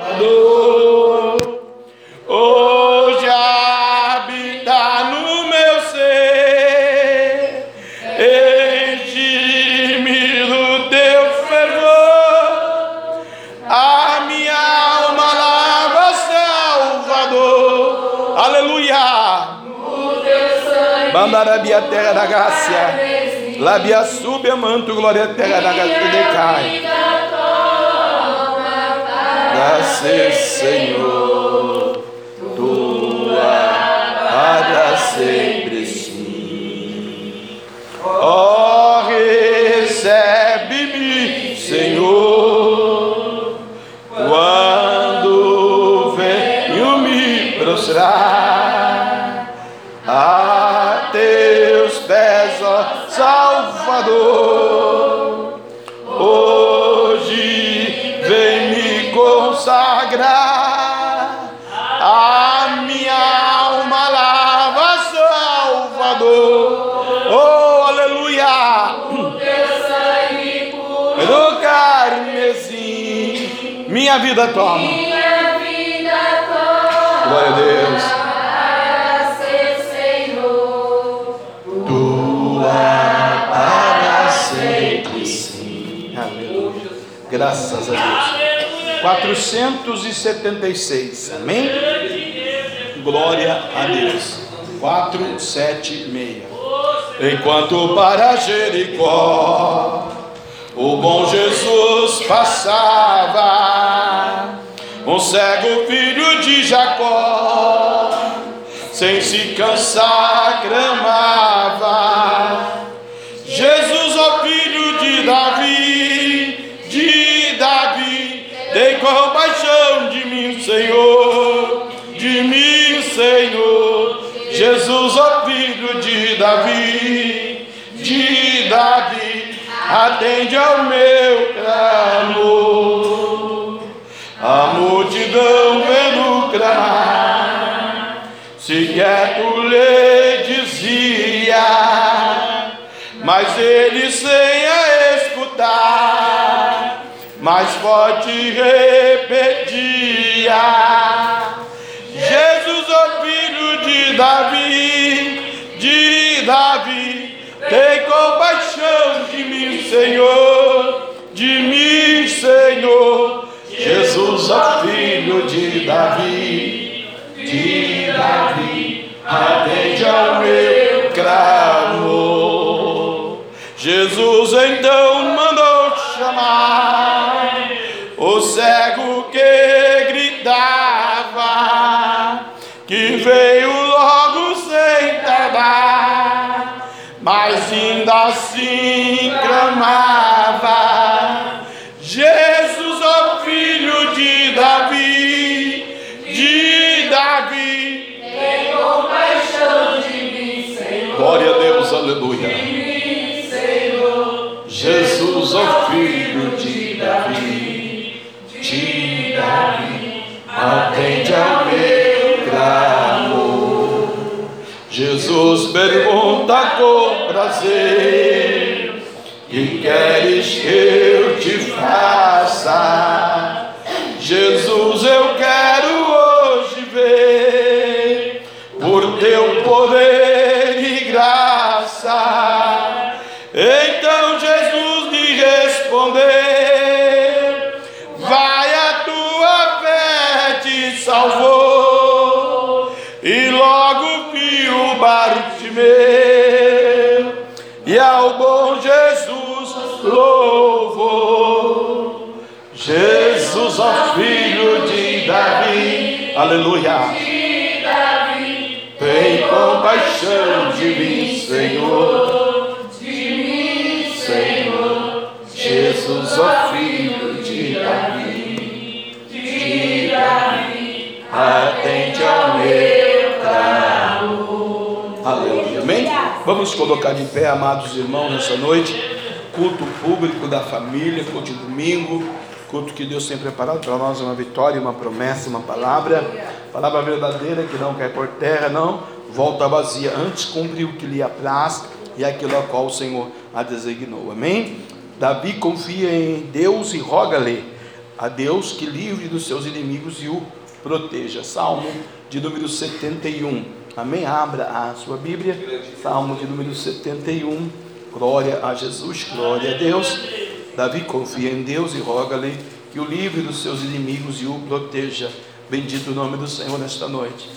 Fervor, a terra da graça, labia sube, manto, glória, terra da graça, decai. Graças, Senhor, tua para sempre vida toma. Minha vida toda Glória a Deus. para ser Senhor. tua para sempre sim. Aleluia. Graças a Deus. 476. Amém? Glória a Deus. 476. Enquanto para Jericó o bom Jesus passava, um cego filho de Jacó, sem se cansar, clamava. Jesus, ó filho de Davi, de Davi, tem compaixão de mim, Senhor, de mim, Senhor. Jesus, ó filho de Davi, de Davi, atende ao meu clamor. A multidão vendo clamar, sequer tu lhe dizia, mas ele sem a escutar, mais forte repetia: Jesus, ó filho de Davi, de Davi, tem compaixão de mim, Senhor, de mim, Senhor. Jesus, ó filho de Davi, de Davi, atende ao meu clamor. Jesus então mandou chamar o cego que gritava, que veio logo sem tardar, mas ainda assim clamava: pergunta com prazer: Que queres que eu te faça? Jesus, ao bom Jesus louvou. Jesus, ó filho de Davi, aleluia. Tem compaixão de mim, Senhor. De mim, Senhor. Jesus, ó filho de Davi, De Davi. atende ao Vamos colocar de pé, amados irmãos, nessa noite. Culto público da família, culto de domingo. Culto que Deus tem preparado para nós uma vitória, uma promessa, uma palavra. Palavra verdadeira que não cai por terra, não volta vazia. Antes cumpre o que lhe apraz e aquilo a qual o Senhor a designou. Amém? Davi confia em Deus e roga-lhe a Deus que livre dos seus inimigos e o proteja. Salmo de número 71. Amém? Abra a sua Bíblia. Salmo de número 71. Glória a Jesus, glória a Deus. Davi confia em Deus e roga-lhe que o livre dos seus inimigos e o proteja. Bendito o nome do Senhor nesta noite.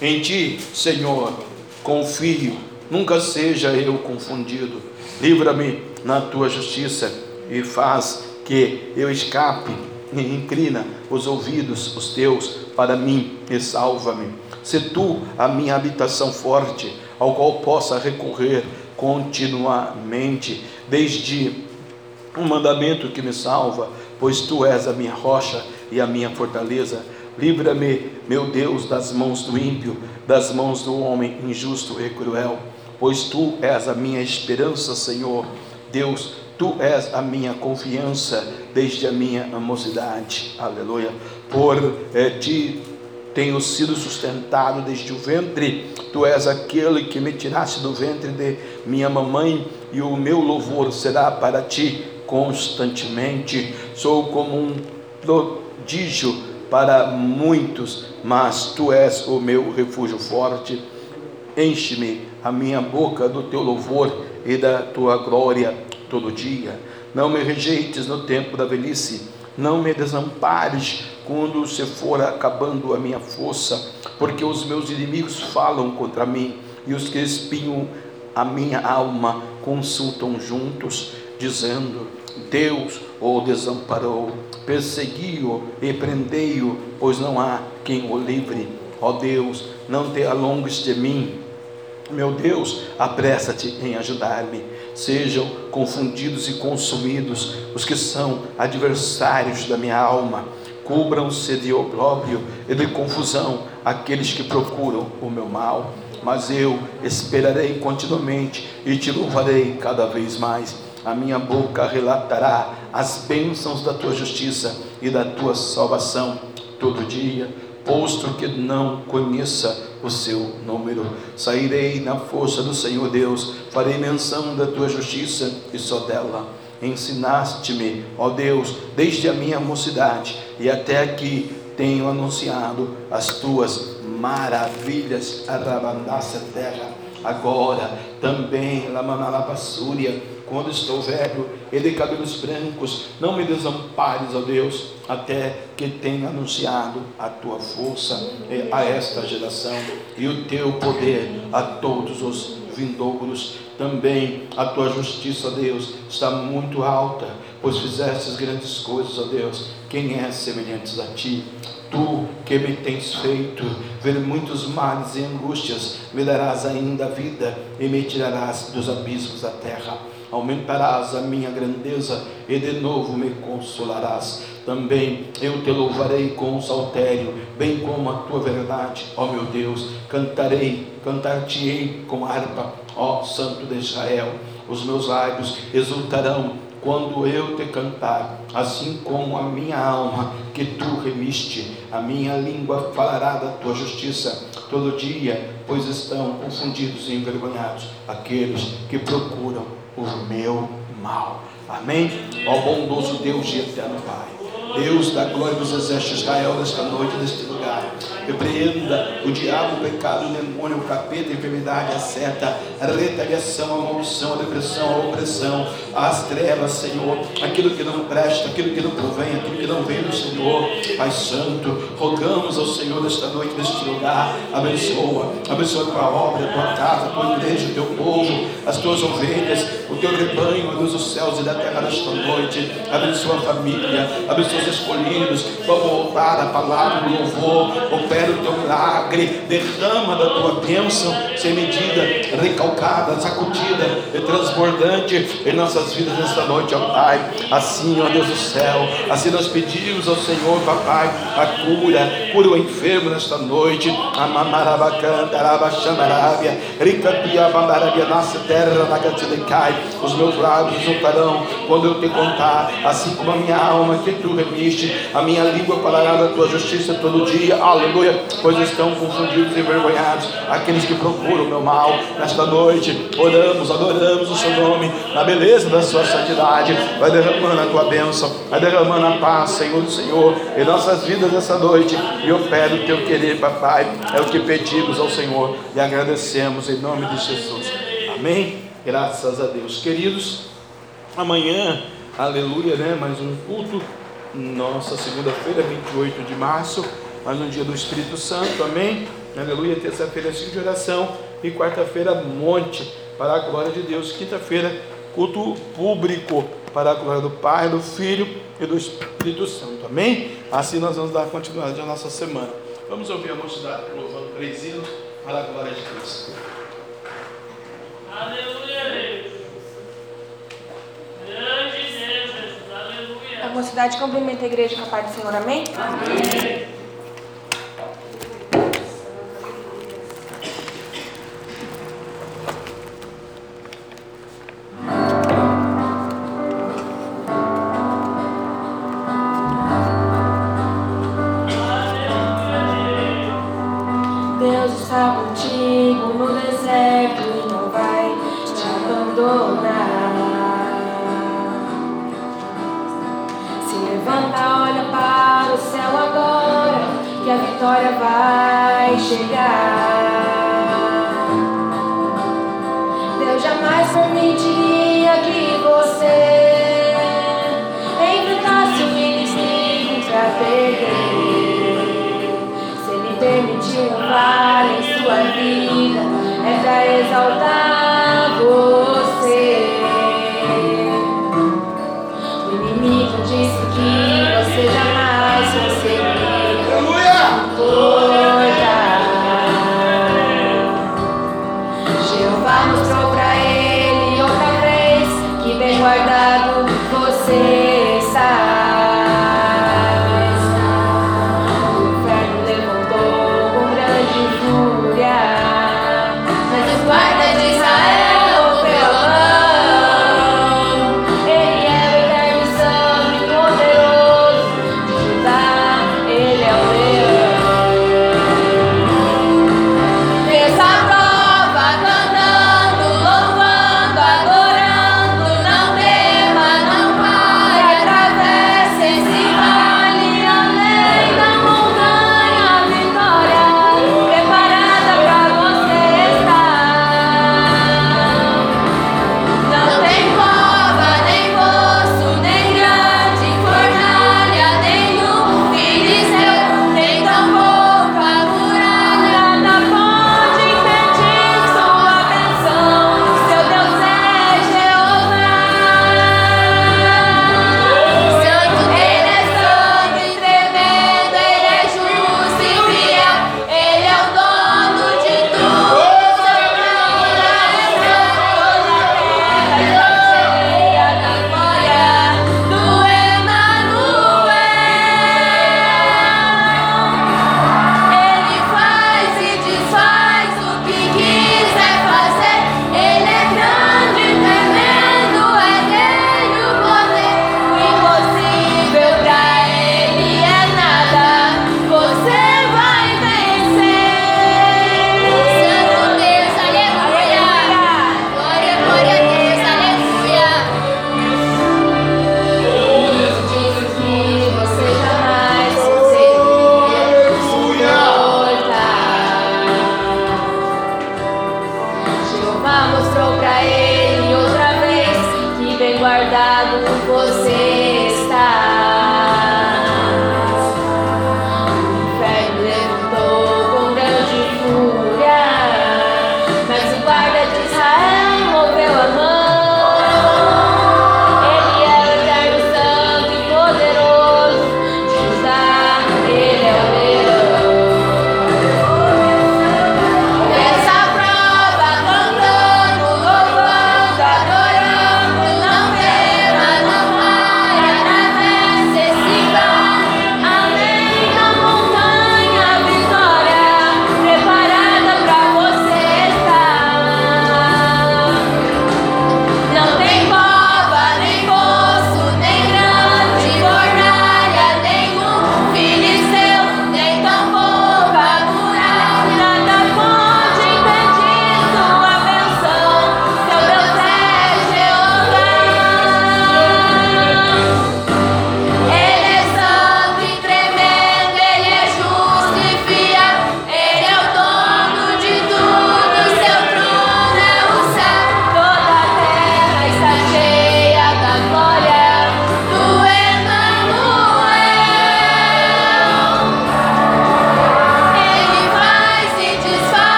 Em ti, Senhor, confio, nunca seja eu confundido. Livra-me na tua justiça e faz que eu escape e inclina os ouvidos, os teus, para mim e salva-me. Se tu a minha habitação forte, ao qual possa recorrer continuamente, desde um mandamento que me salva, pois tu és a minha rocha e a minha fortaleza. Livra-me, meu Deus, das mãos do ímpio, das mãos do homem injusto e cruel, pois tu és a minha esperança, Senhor. Deus, tu és a minha confiança desde a minha mocidade. Aleluia. Por eh, ti tenho sido sustentado desde o ventre. Tu és aquele que me tiraste do ventre de minha mamãe, e o meu louvor será para ti constantemente. Sou como um prodígio para muitos, mas tu és o meu refúgio forte. Enche-me a minha boca do teu louvor e da tua glória todo dia. Não me rejeites no tempo da velhice, não me desampares quando se for acabando a minha força, porque os meus inimigos falam contra mim e os que espiam a minha alma consultam juntos, dizendo: Deus o desamparou, persegui-o e prendei-o, pois não há quem o livre. Ó Deus, não te alongues de mim. Meu Deus, apressa-te em ajudar-me. Sejam confundidos e consumidos os que são adversários da minha alma. Cubram-se de opróbrio e de confusão aqueles que procuram o meu mal. Mas eu esperarei continuamente e te louvarei cada vez mais a minha boca relatará as bênçãos da tua justiça e da tua salvação todo dia, posto que não conheça o seu número. Sairei na força do Senhor Deus, farei menção da tua justiça e só dela. Ensinaste-me, ó Deus, desde a minha mocidade e até aqui tenho anunciado as tuas maravilhas. Arabandaça terra. Agora também, Lamanalabassúria quando estou velho e de cabelos brancos, não me desampares, ó Deus, até que tenha anunciado a tua força a esta geração e o teu poder a todos os vindouros. Também a tua justiça, ó Deus, está muito alta, pois fizestes grandes coisas, ó Deus. Quem é semelhante a ti? Tu que me tens feito ver muitos males e angústias, me darás ainda vida e me tirarás dos abismos da terra aumentarás a minha grandeza e de novo me consolarás. Também eu te louvarei com o saltério, bem como a tua verdade, ó meu Deus. Cantarei, cantar-te-ei com harpa, ó Santo de Israel. Os meus lábios exultarão quando eu te cantar, assim como a minha alma que tu remiste, a minha língua falará da tua justiça todo dia, pois estão confundidos e envergonhados aqueles que procuram o meu mal. Amém? Ó bondoso Deus e eterno Pai. Deus da glória dos exércitos de Israel nesta noite, neste lugar. Repreenda o diabo, o pecado, o demônio, o capeta, a enfermidade, a seta, a retaliação, a maldição, a depressão, a opressão, as trevas, Senhor, aquilo que não presta, aquilo que não provém, aquilo que não vem do Senhor. Pai Santo, rogamos ao Senhor nesta noite, neste lugar, abençoa, abençoa a tua obra, a tua casa, a tua igreja, o teu povo, as tuas ovelhas, o teu rebanho, Deus dos céus e da terra nesta noite. Abençoa a família, abençoa os escolhidos. Vamos voltar a palavra, o louvor, opera o teu milagre, derrama da tua bênção, sem medida, recalcada, sacudida e transbordante em nossas vidas nesta noite, ó Pai. Assim, ó Deus do céu, assim nós pedimos ao Senhor, papai, a cura, cura o enfermo nesta noite. Amamarabacanta, Arabaxandarábia, Ricapia, Bandarabia, nasce terra. Os meus lábios exultarão quando eu te contar, assim como a minha alma que tu oprimiste, a minha língua falará da tua justiça todo dia, aleluia, pois estão confundidos e envergonhados aqueles que procuram o meu mal. Nesta noite, oramos, adoramos o seu nome, na beleza da sua santidade, vai derramando a tua bênção, vai derramando a paz, Senhor do Senhor, em nossas vidas essa noite, e opera o teu querer, papai, é o que pedimos ao Senhor e agradecemos em nome de Jesus. Amém? Graças a Deus. Queridos, amanhã, aleluia, né? Mais um culto. Nossa segunda-feira, 28 de março, mais um dia do Espírito Santo, amém? Aleluia, terça-feira, ciclo de oração e quarta-feira, monte, para a glória de Deus. Quinta-feira, culto público, para a glória do Pai, do Filho e do Espírito Santo, amém? Assim nós vamos dar continuidade à nossa semana. Vamos ouvir a mocidade louvando três hinos para a glória de Deus. Aleluia, Deus. Grande Deus, Jesus. Aleluia. A mocidade cumprimenta a igreja com a paz do Senhor, amém? Vitória vai chegar. Deus jamais permitiria que você enfrentasse o inimigo pra perder. Se ele permitiu um vale em sua vida, é pra exaltar você. O inimigo disse que você jamais conseguiria que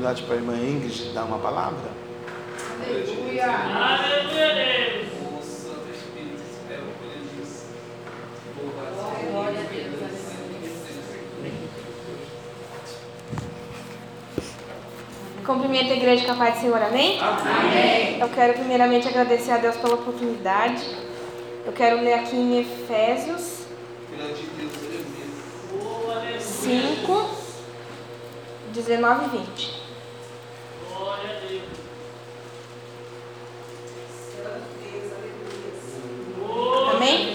oportunidade para a irmã Ingrid dar uma palavra. Aleluia. Aleluia, Deus. Cumprimento a igreja com a paz do Senhor, amém? Amém. Eu quero primeiramente agradecer a Deus pela oportunidade. Eu quero ler aqui em Efésios Grande Deus, ele é mesmo. Oh, aleluia. 5, 19 e 20. Glória a Deus. Oh, Amém?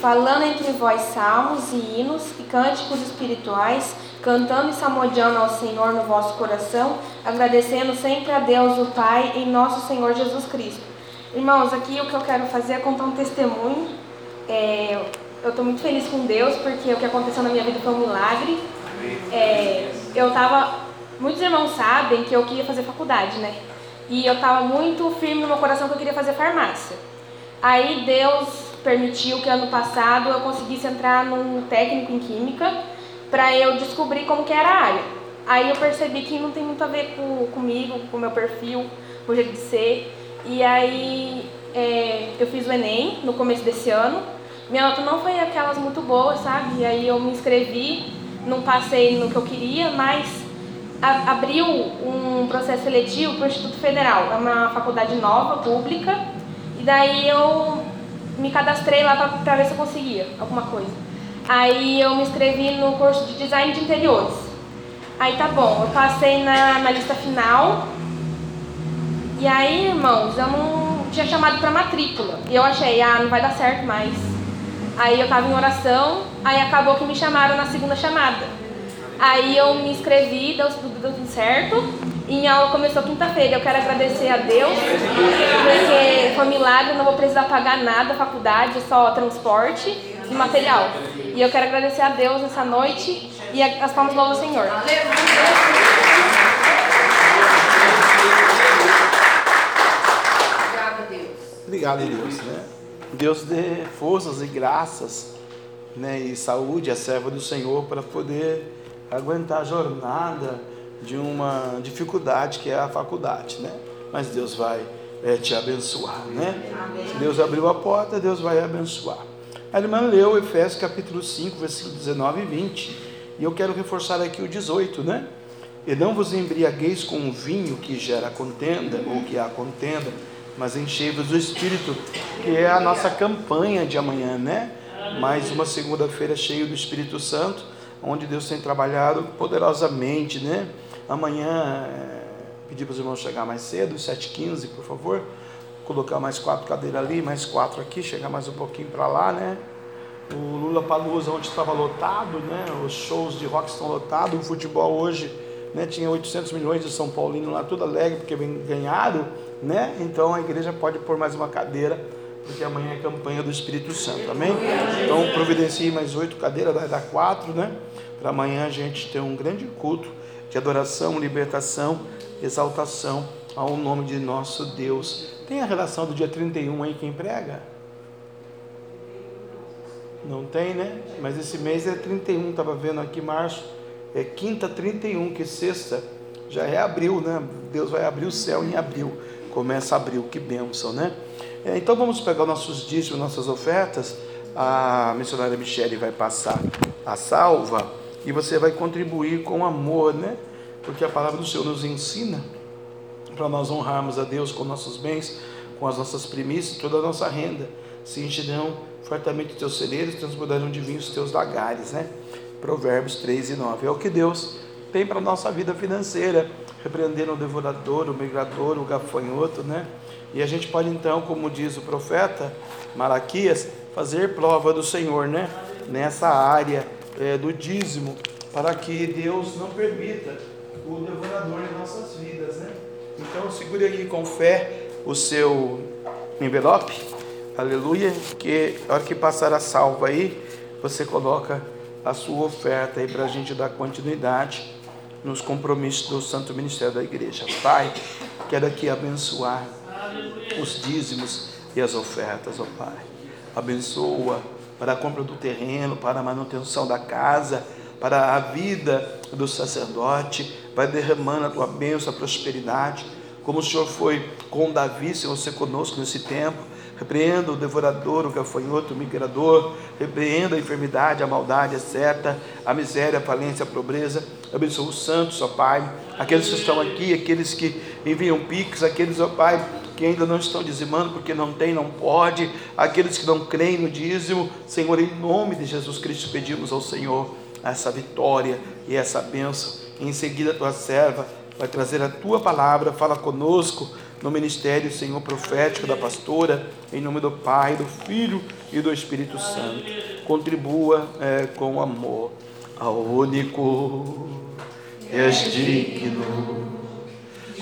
Falando entre vós salmos e hinos e cânticos espirituais, cantando e salmodiando ao Senhor no vosso coração, agradecendo sempre a Deus, o Pai, em nosso Senhor Jesus Cristo. Irmãos, aqui o que eu quero fazer é contar um testemunho. É, eu estou muito feliz com Deus, porque o que aconteceu na minha vida foi um milagre. É, eu estava. Muitos irmãos sabem que eu queria fazer faculdade, né? E eu estava muito firme no meu coração que eu queria fazer farmácia. Aí Deus permitiu que ano passado eu conseguisse entrar num técnico em química para eu descobrir como que era a área. Aí eu percebi que não tem muito a ver com, comigo, com o meu perfil, com o jeito de ser. E aí é, eu fiz o Enem no começo desse ano. Minha nota não foi aquelas muito boas, sabe? E aí eu me inscrevi, não passei no que eu queria, mas a- abriu um processo seletivo para o Instituto Federal. É uma faculdade nova, pública. E daí eu me cadastrei lá para ver se eu conseguia alguma coisa. Aí eu me inscrevi no curso de design de interiores. Aí tá bom, eu passei na, na lista final. E aí, irmãos, eu não tinha chamado para matrícula. E eu achei, ah, não vai dar certo mais. Aí eu tava em oração, aí acabou que me chamaram na segunda chamada. Aí eu me inscrevi, deu tudo, deu tudo certo. E minha aula começou quinta-feira. Eu quero agradecer a Deus, porque foi um milagre, não vou precisar pagar nada a faculdade, só transporte e material. E eu quero agradecer a Deus nessa noite e as palmas louvam ao Senhor. Obrigada, Deus. Obrigado, Deus, né? Deus dê forças e graças, né, e saúde à serva do Senhor para poder aguentar a jornada de uma dificuldade que é a faculdade, né? Mas Deus vai eh, te abençoar, né? Se Deus abriu a porta, Deus vai abençoar. A irmã leu Efésios capítulo 5, versículo 19 e 20, e eu quero reforçar aqui o 18, né? E não vos embriagueis com o vinho que gera contenda, ou que há contenda, mas enchei-vos do Espírito, que é a nossa campanha de amanhã, né? Mais uma segunda-feira cheia do Espírito Santo, onde Deus tem trabalhado poderosamente, né? Amanhã, é, pedir para os irmãos chegar mais cedo, 7h15, por favor. Colocar mais quatro cadeiras ali, mais quatro aqui, chegar mais um pouquinho para lá, né? O Lula Palusa, onde estava lotado, né? Os shows de rock estão lotados, o futebol hoje, né? Tinha 800 milhões de São Paulino lá, tudo alegre porque ganharam, né? Então a igreja pode pôr mais uma cadeira, porque amanhã é campanha do Espírito Santo, amém? Então providencie mais oito cadeiras, vai dar quatro, né? Para amanhã a gente ter um grande culto de adoração, libertação, exaltação ao nome de nosso Deus. Tem a relação do dia 31 aí quem prega? Não tem, né? Mas esse mês é 31, estava vendo aqui março. É quinta 31, que sexta já é abril, né? Deus vai abrir o céu em abril. Começa abril, que bênção, né? É, então vamos pegar nossos dízimos, nossas ofertas. A missionária Michele vai passar a salva e você vai contribuir com amor, né? Porque a palavra do Senhor nos ensina para nós honrarmos a Deus com nossos bens, com as nossas primícias, toda a nossa renda. Se encherão fartamente os teus celeiros, transbordarão de vinho os teus lagares, né? Provérbios 3 e 9. É o que Deus tem para a nossa vida financeira, repreendendo o devorador, o migrador, o gafanhoto, né? E a gente pode então, como diz o profeta Malaquias, fazer prova do Senhor, né? Nessa área é, do dízimo, para que Deus não permita o devorador em nossas vidas, né? Então segure aí com fé o seu envelope, aleluia, que a hora que passar a salva aí, você coloca a sua oferta aí para a gente dar continuidade nos compromissos do Santo Ministério da Igreja. Pai, quero aqui abençoar os dízimos e as ofertas, ó Pai. Abençoa para a compra do terreno, para a manutenção da casa, para a vida do sacerdote, vai derramando a tua bênção, a prosperidade, como o Senhor foi com Davi, Senhor, você conosco nesse tempo, repreenda o devorador, o gafanhoto, o migrador, repreenda a enfermidade, a maldade, etc., a miséria, a falência, a pobreza, abençoa os santos, ó Pai, aqueles que estão aqui, aqueles que enviam piques, aqueles, ó Pai, que ainda não estão dizimando porque não tem, não pode, aqueles que não creem no dízimo, Senhor, em nome de Jesus Cristo, pedimos ao Senhor essa vitória e essa bênção. Em seguida, a tua serva vai trazer a tua palavra, fala conosco no ministério, Senhor, profético da pastora, em nome do Pai, do Filho e do Espírito Santo. Contribua é, com amor ao único és digno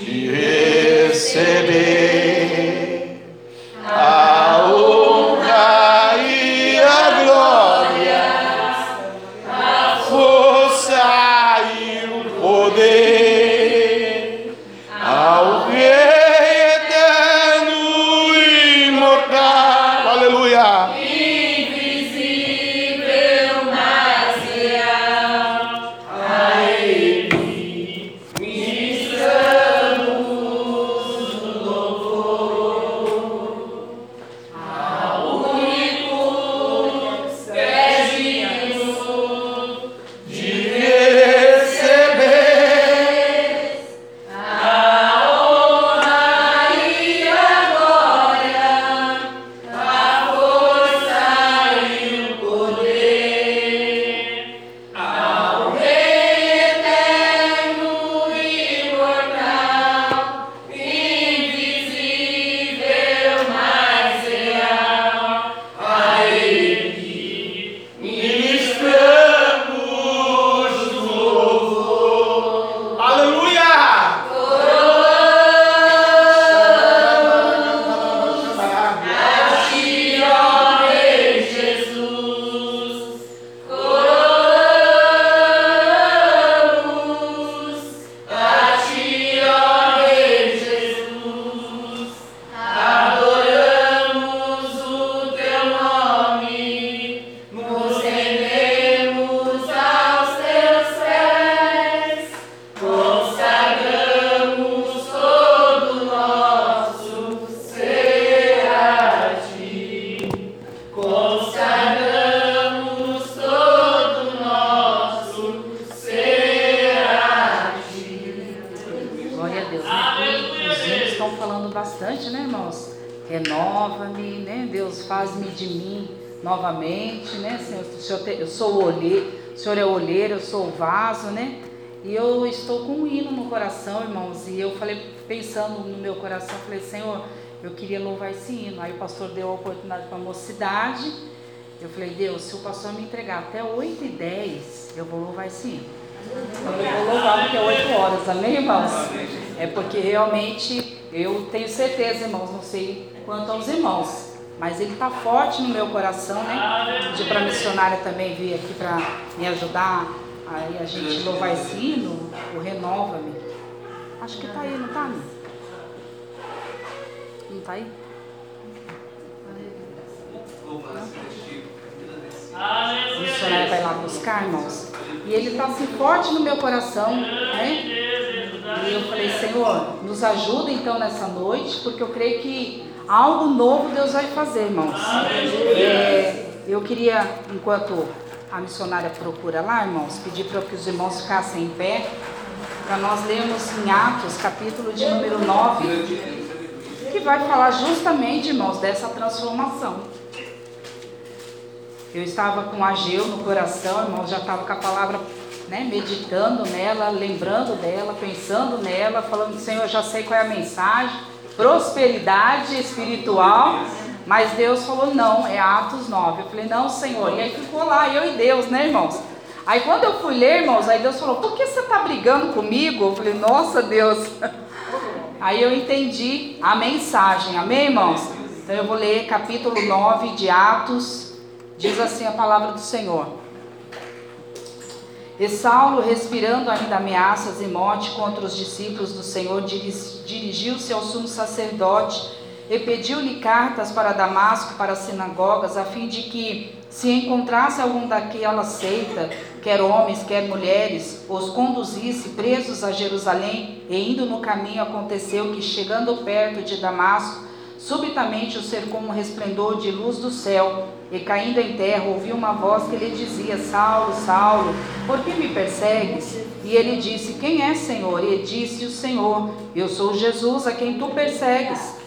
de receber a sou o vaso, né? E eu estou com um hino no coração, irmãos. E eu falei, pensando no meu coração, falei, Senhor, eu queria louvar esse hino. Aí o pastor deu a oportunidade para a mocidade. Eu falei, Deus, se o pastor me entregar até 8 e 10, eu vou louvar esse hino. Então eu vou louvar porque é 8 horas, amém, irmãos? É porque realmente eu tenho certeza, irmãos, não sei quanto aos irmãos, mas ele está forte no meu coração, né? Pedi para missionária também vir aqui para me ajudar aí a gente louvar esse hino, o Renova-me. Acho que está aí, não está, amigo? Não está aí? Agradecer. A missionária vai lá buscar, irmãos. E ele está assim forte no meu coração, né? E eu falei, Senhor, nos ajuda então nessa noite, porque eu creio que algo novo Deus vai fazer, irmãos. É, eu queria, enquanto a missionária procura lá, irmãos, pedir para que os irmãos ficassem em pé, para nós lermos em Atos, capítulo de número 9, que vai falar justamente, irmãos, dessa transformação. Eu estava com Ageu no coração, irmão, já estava com a palavra, né, meditando nela, lembrando dela, pensando nela, falando, Senhor, eu já sei qual é a mensagem, prosperidade espiritual, mas Deus falou, não, é Atos 9. Eu falei, não, Senhor, e aí ficou lá, eu e Deus, né, irmãos? Aí quando eu fui ler, irmãos, aí Deus falou, por que você está brigando comigo? Eu falei, nossa Deus, Aí eu entendi a mensagem, amém, irmãos? Então eu vou ler capítulo 9 de Atos, diz assim a palavra do Senhor. E Saulo, respirando ainda ameaças e morte contra os discípulos do Senhor, dirigiu-se ao sumo sacerdote e pediu-lhe cartas para Damasco, para as sinagogas, a fim de que, se encontrasse algum daquela seita, quer homens, quer mulheres, os conduzisse presos a Jerusalém, e indo no caminho aconteceu que, chegando perto de Damasco, subitamente o cercou um resplendor de luz do céu, e caindo em terra, ouviu uma voz que lhe dizia: Saulo, Saulo, por que me persegues? E ele disse: Quem é, Senhor? E disse o Senhor: Eu sou Jesus a quem tu persegues.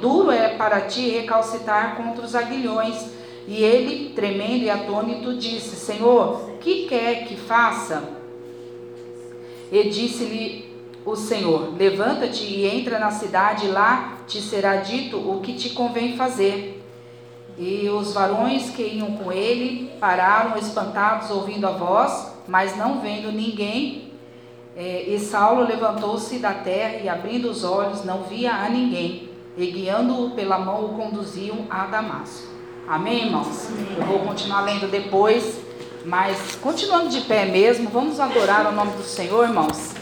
Duro é para ti recalcitar contra os aguilhões. E ele, tremendo e atônito, disse: Senhor, que quer que faça? E disse-lhe o Senhor: Levanta-te e entra na cidade, lá te será dito o que te convém fazer. E os varões que iam com ele pararam espantados, ouvindo a voz, mas não vendo ninguém. É, e Saulo levantou-se da terra e, abrindo os olhos, não via a ninguém e guiando-o pela mão o conduziam a Damasco. Amém, irmãos? Eu vou continuar lendo depois, mas continuando de pé mesmo, vamos adorar o nome do Senhor, irmãos.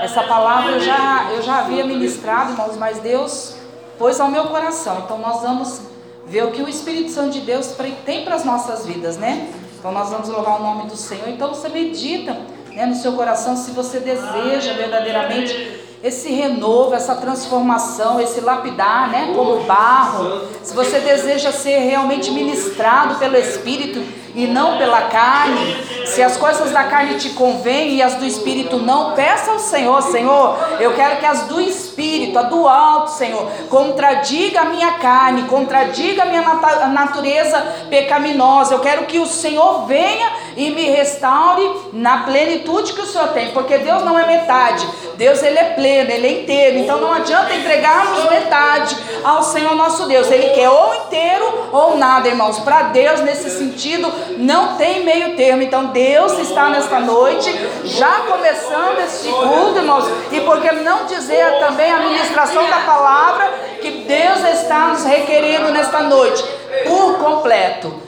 Essa palavra eu já, eu já havia ministrado, irmãos, mas Deus pôs ao meu coração. Então nós vamos ver o que o Espírito Santo de Deus tem para as nossas vidas, né? Então nós vamos louvar o nome do Senhor. Então você medita né, no seu coração se você deseja verdadeiramente esse renovo, essa transformação, esse lapidar, né, como barro. Se você deseja ser realmente ministrado pelo Espírito e não pela carne, se as coisas da carne te convêm e as do Espírito não, peça ao Senhor, Senhor, eu quero que as do Espírito, a do alto, Senhor, contradiga a minha carne, contradiga a minha natureza pecaminosa. Eu quero que o Senhor venha e me restaure na plenitude que o Senhor tem, porque Deus não é metade, Deus ele é pleno, ele é inteiro. Então não adianta entregarmos metade ao Senhor nosso Deus. Ele quer ou inteiro ou nada, irmãos. Para Deus nesse sentido não tem meio termo. Então Deus está nesta noite já começando este culto, irmãos. E por que não dizer também a ministração da palavra que Deus está nos requerendo nesta noite por completo.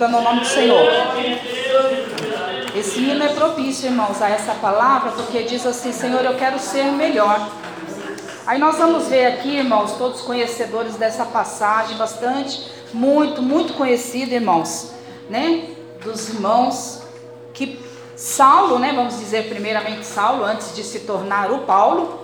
glorificando o nome do Senhor. Esse hino é propício, irmãos, a essa palavra, porque diz assim: Senhor, eu quero ser melhor. Aí nós vamos ver aqui, irmãos, todos conhecedores dessa passagem, bastante, muito, muito conhecida, irmãos, né? Dos irmãos que Saulo, né? Vamos dizer primeiramente Saulo, antes de se tornar o Paulo.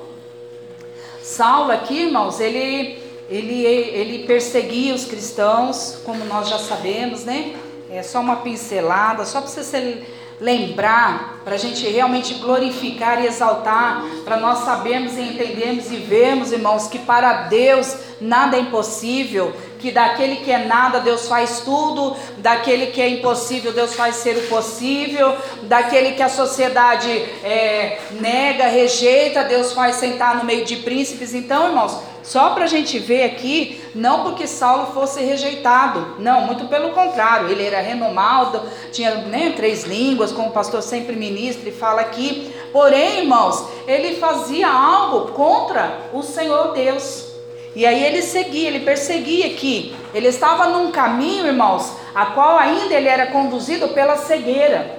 Saulo aqui, irmãos, ele, ele, ele perseguia os cristãos, como nós já sabemos, né? É só uma pincelada, só para você lembrar, para a gente realmente glorificar e exaltar, para nós sabermos e entendermos e vermos, irmãos, que para Deus nada é impossível, que daquele que é nada Deus faz tudo, daquele que é impossível Deus faz ser o possível, daquele que a sociedade é, nega, rejeita, Deus faz sentar no meio de príncipes. Então, irmãos, só para a gente ver aqui, não porque Saulo fosse rejeitado, não, muito pelo contrário, ele era renomado, tinha né, três línguas, como o pastor sempre ministra e fala aqui. Porém, irmãos, ele fazia algo contra o Senhor Deus. E aí ele seguia, ele perseguia aqui. Ele estava num caminho, irmãos, a qual ainda ele era conduzido pela cegueira.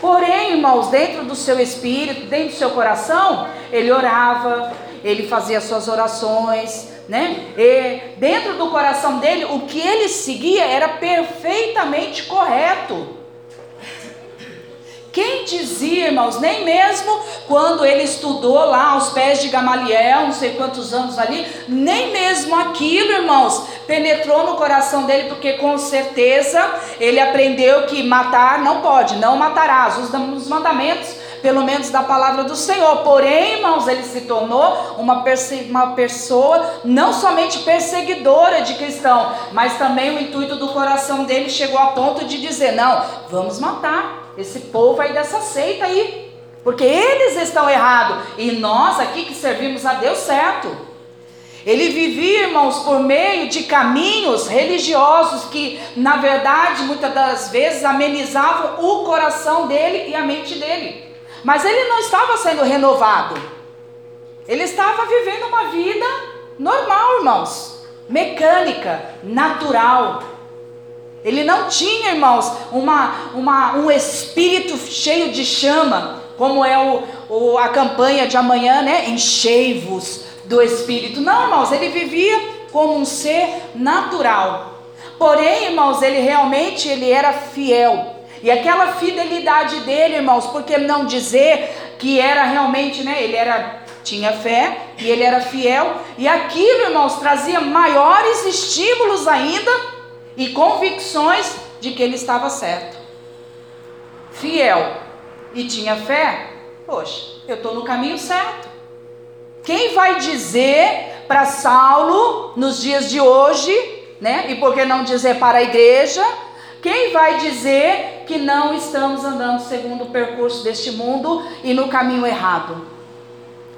Porém, irmãos, dentro do seu espírito, dentro do seu coração, ele orava, ele fazia suas orações, né? E dentro do coração dele, o que ele seguia era perfeitamente correto. Quem dizia, irmãos, nem mesmo quando ele estudou lá aos pés de Gamaliel, não sei quantos anos ali, nem mesmo aquilo, irmãos, penetrou no coração dele, porque com certeza ele aprendeu que matar não pode, não matarás, os mandamentos pelo menos da palavra do Senhor. Porém, irmãos, ele se tornou uma, uma pessoa não somente perseguidora de cristão, mas também o intuito do coração dele chegou a ponto de dizer: não, vamos matar esse povo aí dessa seita aí, porque eles estão errados e nós aqui que servimos a Deus certo. Ele vivia, irmãos, por meio de caminhos religiosos que, na verdade, muitas das vezes amenizavam o coração dele e a mente dele. Mas ele não estava sendo renovado. Ele estava vivendo uma vida normal, irmãos, mecânica, natural. Ele não tinha, irmãos, uma, uma, um espírito cheio de chama, como é o, o, a campanha de amanhã, né? Enchei-vos do espírito. Não, irmãos, ele vivia como um ser natural. Porém, irmãos, ele realmente ele era fiel e aquela fidelidade dele, irmãos, por que não dizer que era realmente, né? Ele era tinha fé e ele era fiel, e aquilo, irmãos, trazia maiores estímulos ainda e convicções de que ele estava certo. Fiel e tinha fé, poxa, eu estou no caminho certo. Quem vai dizer para Saulo nos dias de hoje, né? E por que não dizer para a igreja? Quem vai dizer que não estamos andando segundo o percurso deste mundo e no caminho errado?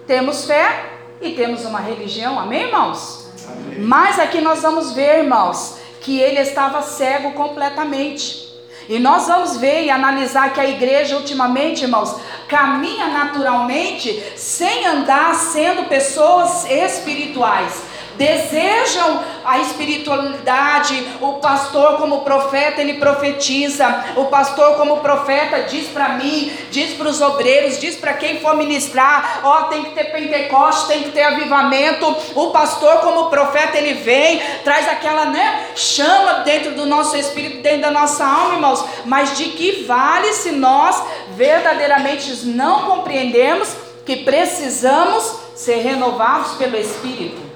Temos fé e temos uma religião, amém, irmãos? Amém. Mas aqui nós vamos ver, irmãos, que ele estava cego completamente. E nós vamos ver e analisar que a igreja, ultimamente, irmãos, caminha naturalmente sem andar sendo pessoas espirituais desejam a espiritualidade. O pastor, como profeta, ele profetiza. O pastor, como profeta, diz para mim, diz para os obreiros, diz para quem for ministrar: ó, oh, tem que ter Pentecoste, tem que ter avivamento. O pastor, como profeta, ele vem, traz aquela né, chama dentro do nosso espírito, dentro da nossa alma, irmãos. Mas de que vale se nós verdadeiramente não compreendemos que precisamos ser renovados pelo Espírito?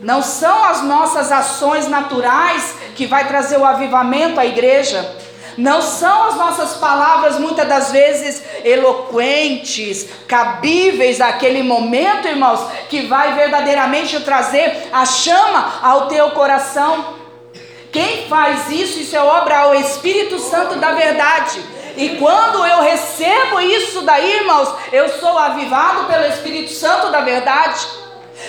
Não são as nossas ações naturais que vai trazer o avivamento à igreja. Não são as nossas palavras muitas das vezes eloquentes, cabíveis àquele momento, irmãos, que vai verdadeiramente trazer a chama ao teu coração. Quem faz isso, isso é obra ao Espírito Santo da verdade. E quando eu recebo isso daí, irmãos, eu sou avivado pelo Espírito Santo da verdade.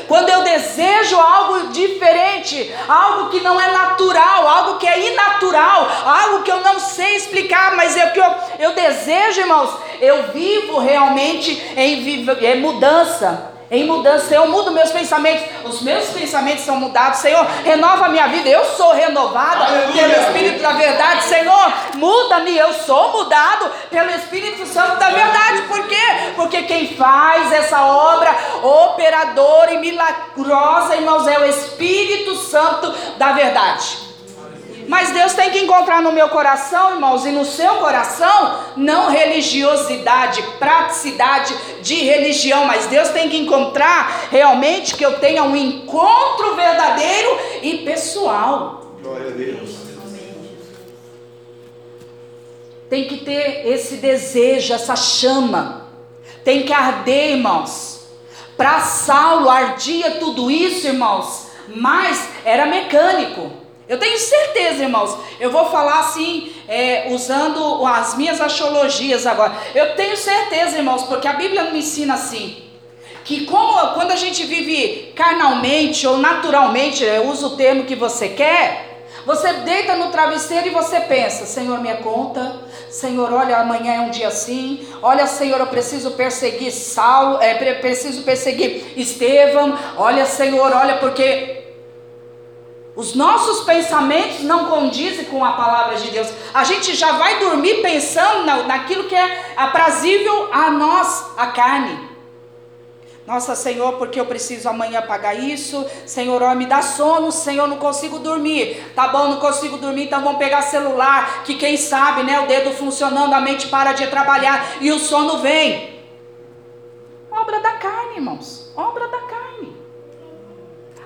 Quando eu desejo algo diferente, algo que não é natural, algo que é inatural, algo que eu não sei explicar, mas é o que eu, eu desejo, irmãos, eu vivo realmente em, em mudança. Em mudança. Senhor, muda meus pensamentos. Os meus pensamentos são mudados. Senhor, renova a minha vida. Eu sou renovada Aleluia. pelo Espírito da verdade. Senhor, muda-me. Eu sou mudado pelo Espírito Santo da verdade. Por quê? Porque quem faz essa obra operadora e milagrosa, irmãos, é o Espírito Santo da verdade. Mas Deus tem que encontrar no meu coração, irmãos, e no seu coração, não religiosidade, praticidade de religião, mas Deus tem que encontrar realmente que eu tenha um encontro verdadeiro e pessoal. Glória a Deus. Tem que ter esse desejo, essa chama. Tem que arder, irmãos. Para Saulo ardia tudo isso, irmãos, mas era mecânico. Eu tenho certeza, irmãos. Eu vou falar assim, é, usando as minhas astrologias agora. Eu tenho certeza, irmãos, porque a Bíblia me ensina assim. Que como, quando a gente vive carnalmente ou naturalmente, uso o termo que você quer, você deita no travesseiro e você pensa, Senhor, minha conta, Senhor, olha, amanhã é um dia assim, olha, Senhor, eu preciso perseguir Saulo, é, preciso perseguir Estevão, olha, Senhor, olha, porque os nossos pensamentos não condizem com a palavra de Deus. A gente já vai dormir pensando na, naquilo que é aprazível a nós, a carne. Nossa, Senhor, porque eu preciso amanhã pagar isso. Senhor, ó, me dá sono. Senhor, não consigo dormir. Tá bom, não consigo dormir, então vamos pegar celular. Que quem sabe, né? O dedo funcionando, a mente para de trabalhar e o sono vem. Obra da carne, irmãos. Obra da carne.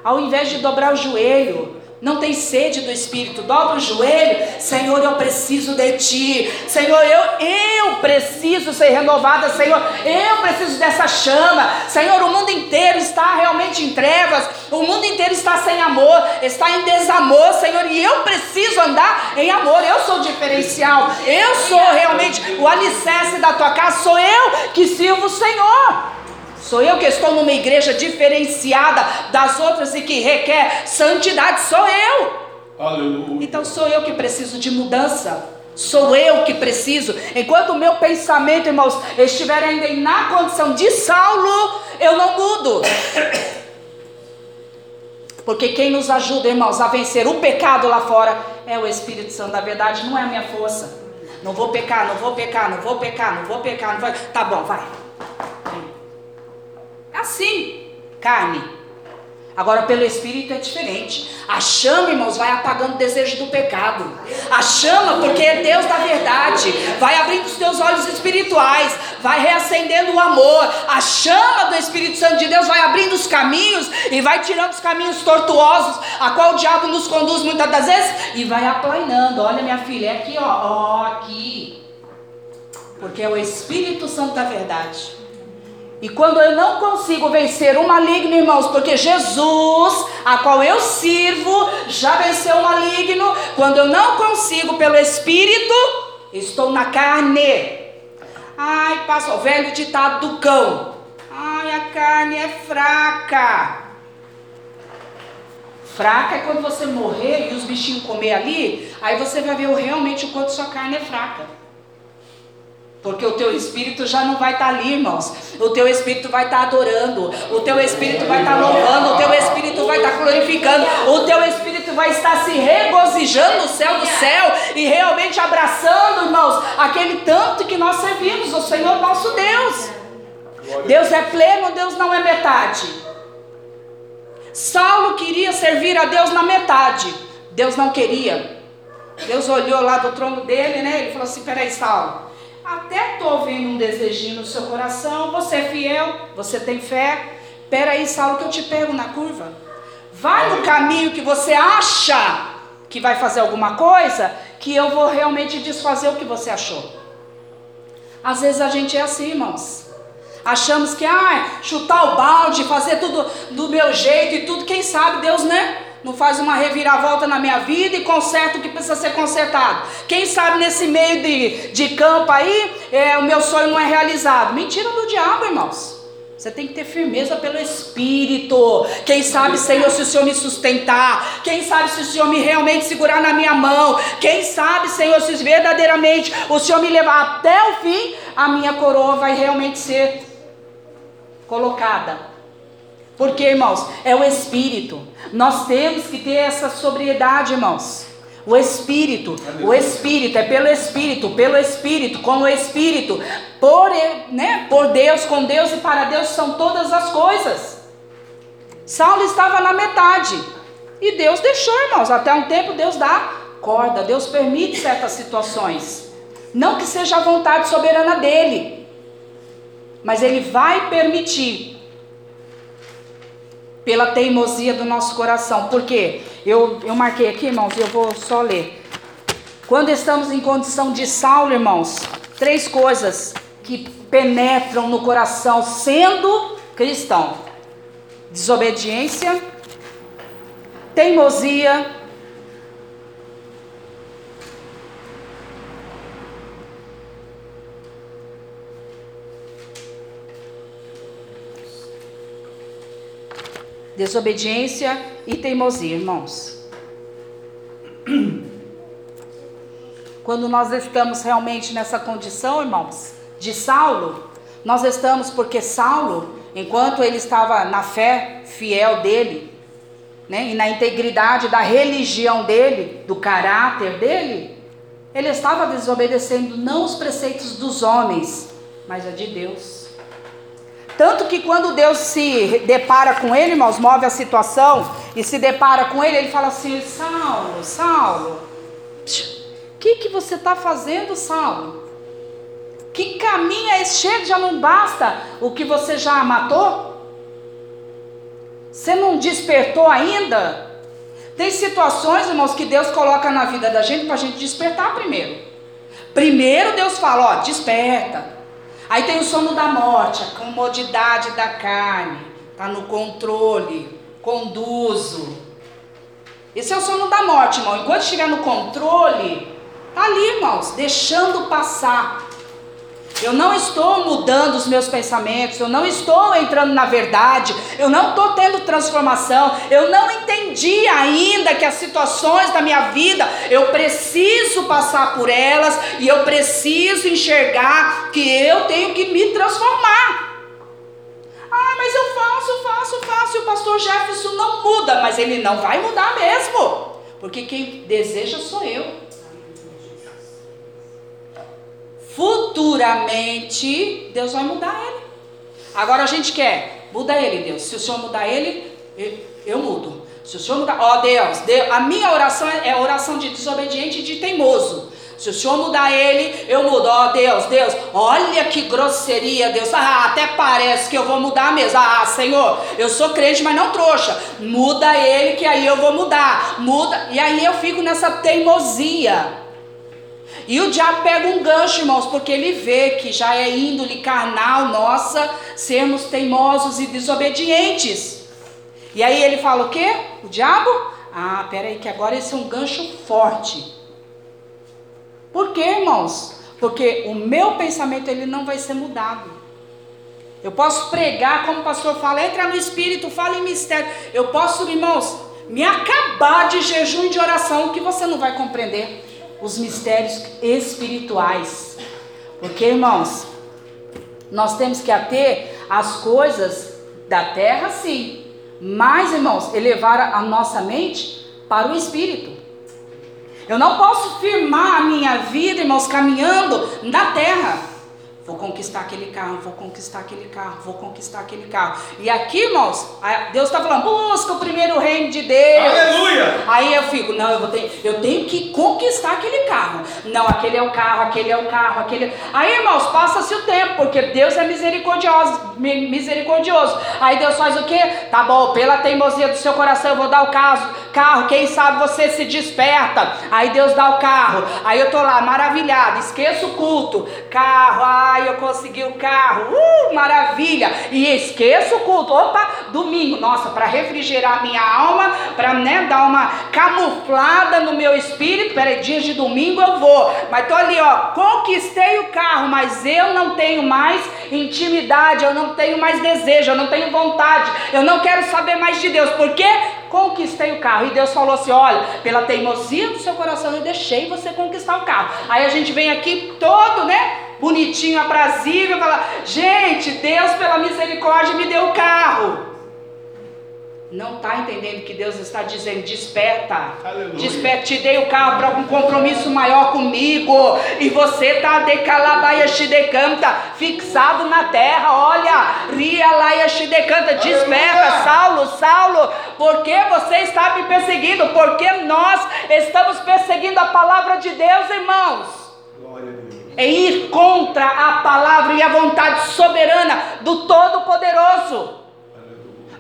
Ao invés de dobrar o joelho, não tem sede do Espírito, dobra o joelho, Senhor, eu preciso de Ti, Senhor, eu, eu preciso ser renovada, Senhor, eu preciso dessa chama, Senhor, o mundo inteiro está realmente em trevas, o mundo inteiro está sem amor, está em desamor, Senhor, e eu preciso andar em amor, eu sou o diferencial, eu sou realmente o alicerce da tua casa, sou eu que sirvo o Senhor. Sou eu que estou numa igreja diferenciada das outras e que requer santidade. Sou eu. Aleluia. Então sou eu que preciso de mudança. Sou eu que preciso. Enquanto o meu pensamento, irmãos, estiver ainda na condição de Saulo, eu não mudo. Porque quem nos ajuda, irmãos, a vencer o pecado lá fora é o Espírito Santo. Na verdade, não é a minha força. Não vou pecar, não vou pecar, não vou pecar, não vou pecar, não vou. Tá bom, vai. É assim, carne. Agora, pelo Espírito é diferente. A chama, irmãos, vai apagando o desejo do pecado. A chama, porque é Deus da verdade, vai abrindo os teus olhos espirituais, vai reacendendo o amor. A chama do Espírito Santo de Deus vai abrindo os caminhos e vai tirando os caminhos tortuosos, a qual o diabo nos conduz muitas das vezes, e vai aplanando. Olha, minha filha, é aqui, ó, ó, aqui. Porque é o Espírito Santo da verdade. E quando eu não consigo vencer o maligno, irmãos, porque Jesus, a qual eu sirvo, já venceu o maligno, quando eu não consigo pelo Espírito, estou na carne. Ai, pastor, velho ditado do cão. Ai, a carne é fraca. Fraca é quando você morrer e os bichinhos comer ali, aí você vai ver realmente o quanto sua carne é fraca. Porque o teu espírito já não vai estar ali, irmãos. O teu espírito vai estar adorando. O teu espírito vai estar louvando. O teu espírito vai estar glorificando. O teu espírito vai estar se regozijando no céu do céu e realmente abraçando, irmãos, aquele tanto que nós servimos, o Senhor nosso Deus. Deus é pleno, Deus não é metade. Saulo queria servir a Deus na metade. Deus não queria. Deus olhou lá do trono dele, né? Ele falou assim: peraí, Saulo. Vendo um desejinho no seu coração, você é fiel, você tem fé. Pera aí, Saulo, que eu te pego na curva. Vai no caminho que você acha que vai fazer alguma coisa, que eu vou realmente desfazer o que você achou. Às vezes a gente é assim, irmãos. Achamos que, ah, chutar o balde, fazer tudo do meu jeito e tudo, quem sabe Deus, né? Não faz uma reviravolta na minha vida e conserta o que precisa ser consertado. Quem sabe nesse meio de, de campo aí, é, o meu sonho não é realizado. Mentira do diabo, irmãos. Você tem que ter firmeza pelo Espírito. Quem sabe, Senhor, se o Senhor me sustentar. Quem sabe se o Senhor me realmente segurar na minha mão. Quem sabe, Senhor, se verdadeiramente o Senhor me levar até o fim, a minha coroa vai realmente ser colocada. Porque, irmãos, é o espírito. Nós temos que ter essa sobriedade, irmãos. O espírito, o espírito é pelo espírito, pelo espírito, com o espírito, por, né, por Deus, com Deus e para Deus são todas as coisas. Saulo estava na metade e Deus deixou, irmãos. Até um tempo Deus dá corda, Deus permite certas situações. Não que seja a vontade soberana dele, mas ele vai permitir pela teimosia do nosso coração. Por quê? Eu, eu marquei aqui, irmãos, e eu vou só ler. Quando estamos em condição de Saulo, irmãos, três coisas que penetram no coração sendo cristão: desobediência, teimosia desobediência e teimosia, irmãos. Quando nós estamos realmente nessa condição, irmãos, de Saulo, nós estamos porque Saulo, enquanto ele estava na fé fiel dele, né, e na integridade da religião dele, do caráter dele, ele estava desobedecendo não os preceitos dos homens, mas a de Deus. Tanto que quando Deus se depara com ele, irmãos, move a situação e se depara com ele, ele fala assim: Saulo, Saulo, o que, que você está fazendo, Saulo? Que caminho é esse? Chega, já não basta o que você já matou? Você não despertou ainda? Tem situações, irmãos, que Deus coloca na vida da gente para a gente despertar primeiro. Primeiro Deus fala: ó, desperta. Aí tem o sono da morte, a comodidade da carne, tá no controle, conduzo. Esse é o sono da morte, irmão. Enquanto estiver no controle, tá ali, irmãos, deixando passar. Eu não estou mudando os meus pensamentos, eu não estou entrando na verdade, eu não estou tendo transformação, eu não entendi ainda que as situações da minha vida eu preciso passar por elas e eu preciso enxergar que eu tenho que me transformar. Ah, mas eu faço, faço, faço, e o pastor Jefferson não muda, mas ele não vai mudar mesmo, porque quem deseja sou eu. Futuramente Deus vai mudar ele. Agora a gente quer, muda ele, Deus. Se o Senhor mudar ele, eu, mudo. Se o Senhor mudar, ó Deus, Deus, a minha oração é, é oração de desobediente e de teimoso. Se o Senhor mudar ele, eu mudo. Ó Deus, Deus, olha que grosseria, Deus. Ah, até parece que eu vou mudar mesmo. Ah, Senhor, eu sou crente, mas não trouxa. Muda ele, que aí eu vou mudar. Muda. E aí eu fico nessa teimosia. E o diabo pega um gancho, irmãos, porque ele vê que já é índole carnal nossa sermos teimosos e desobedientes. E aí ele fala o quê? O diabo? Ah, peraí, que agora esse é um gancho forte. Por quê, irmãos? Porque o meu pensamento ele não vai ser mudado. Eu posso pregar, como o pastor fala, entra no espírito, fala em mistério. Eu posso, irmãos, me acabar de jejum e de oração que você não vai compreender os mistérios espirituais. Porque, irmãos, nós temos que ater as coisas da terra, sim, mas, irmãos, elevar a nossa mente para o espírito. Eu não posso firmar a minha vida, irmãos, caminhando na terra. Vou conquistar aquele carro, vou conquistar aquele carro, vou conquistar aquele carro. E aqui, irmãos, Deus está falando, busca o primeiro reino de Deus. Aleluia! Aí eu fico, não, eu, vou ter, eu tenho que conquistar aquele carro. Não, aquele é o carro, aquele é o carro, aquele. Aí, irmãos, passa-se o tempo, porque Deus é misericordioso, misericordioso. Aí Deus faz o quê? Tá bom, pela teimosia do seu coração, eu vou dar o caso, carro. Quem sabe você se desperta. Aí Deus dá o carro. Aí eu tô lá, maravilhado, esqueço o culto. Carro, ai Ai, eu consegui o carro, uh, maravilha! E esqueço o culto. Opa, domingo, nossa, para refrigerar minha alma, para né, dar uma camuflada no meu espírito. Peraí, dias de domingo eu vou. Mas tô ali, ó, conquistei o carro, mas eu não tenho mais intimidade, eu não tenho mais desejo, eu não tenho vontade, eu não quero saber mais de Deus. Por quê? Conquistei o carro. E Deus falou assim: olha, pela teimosia do seu coração, eu deixei você conquistar o carro. Aí a gente vem aqui todo, né? bonitinho, aprazível, falar: gente, Deus, pela misericórdia, me deu o carro. Não está entendendo que Deus está dizendo: desperta, Aleluia. desperta, te dei o carro para um compromisso maior comigo, e você está decalabaia decanta, fixado na terra. Olha, ria laia decanta, desperta. Saulo, Saulo, por que você está me perseguindo? Porque nós estamos perseguindo a palavra de Deus, irmãos é ir contra a palavra e a vontade soberana do Todo-Poderoso.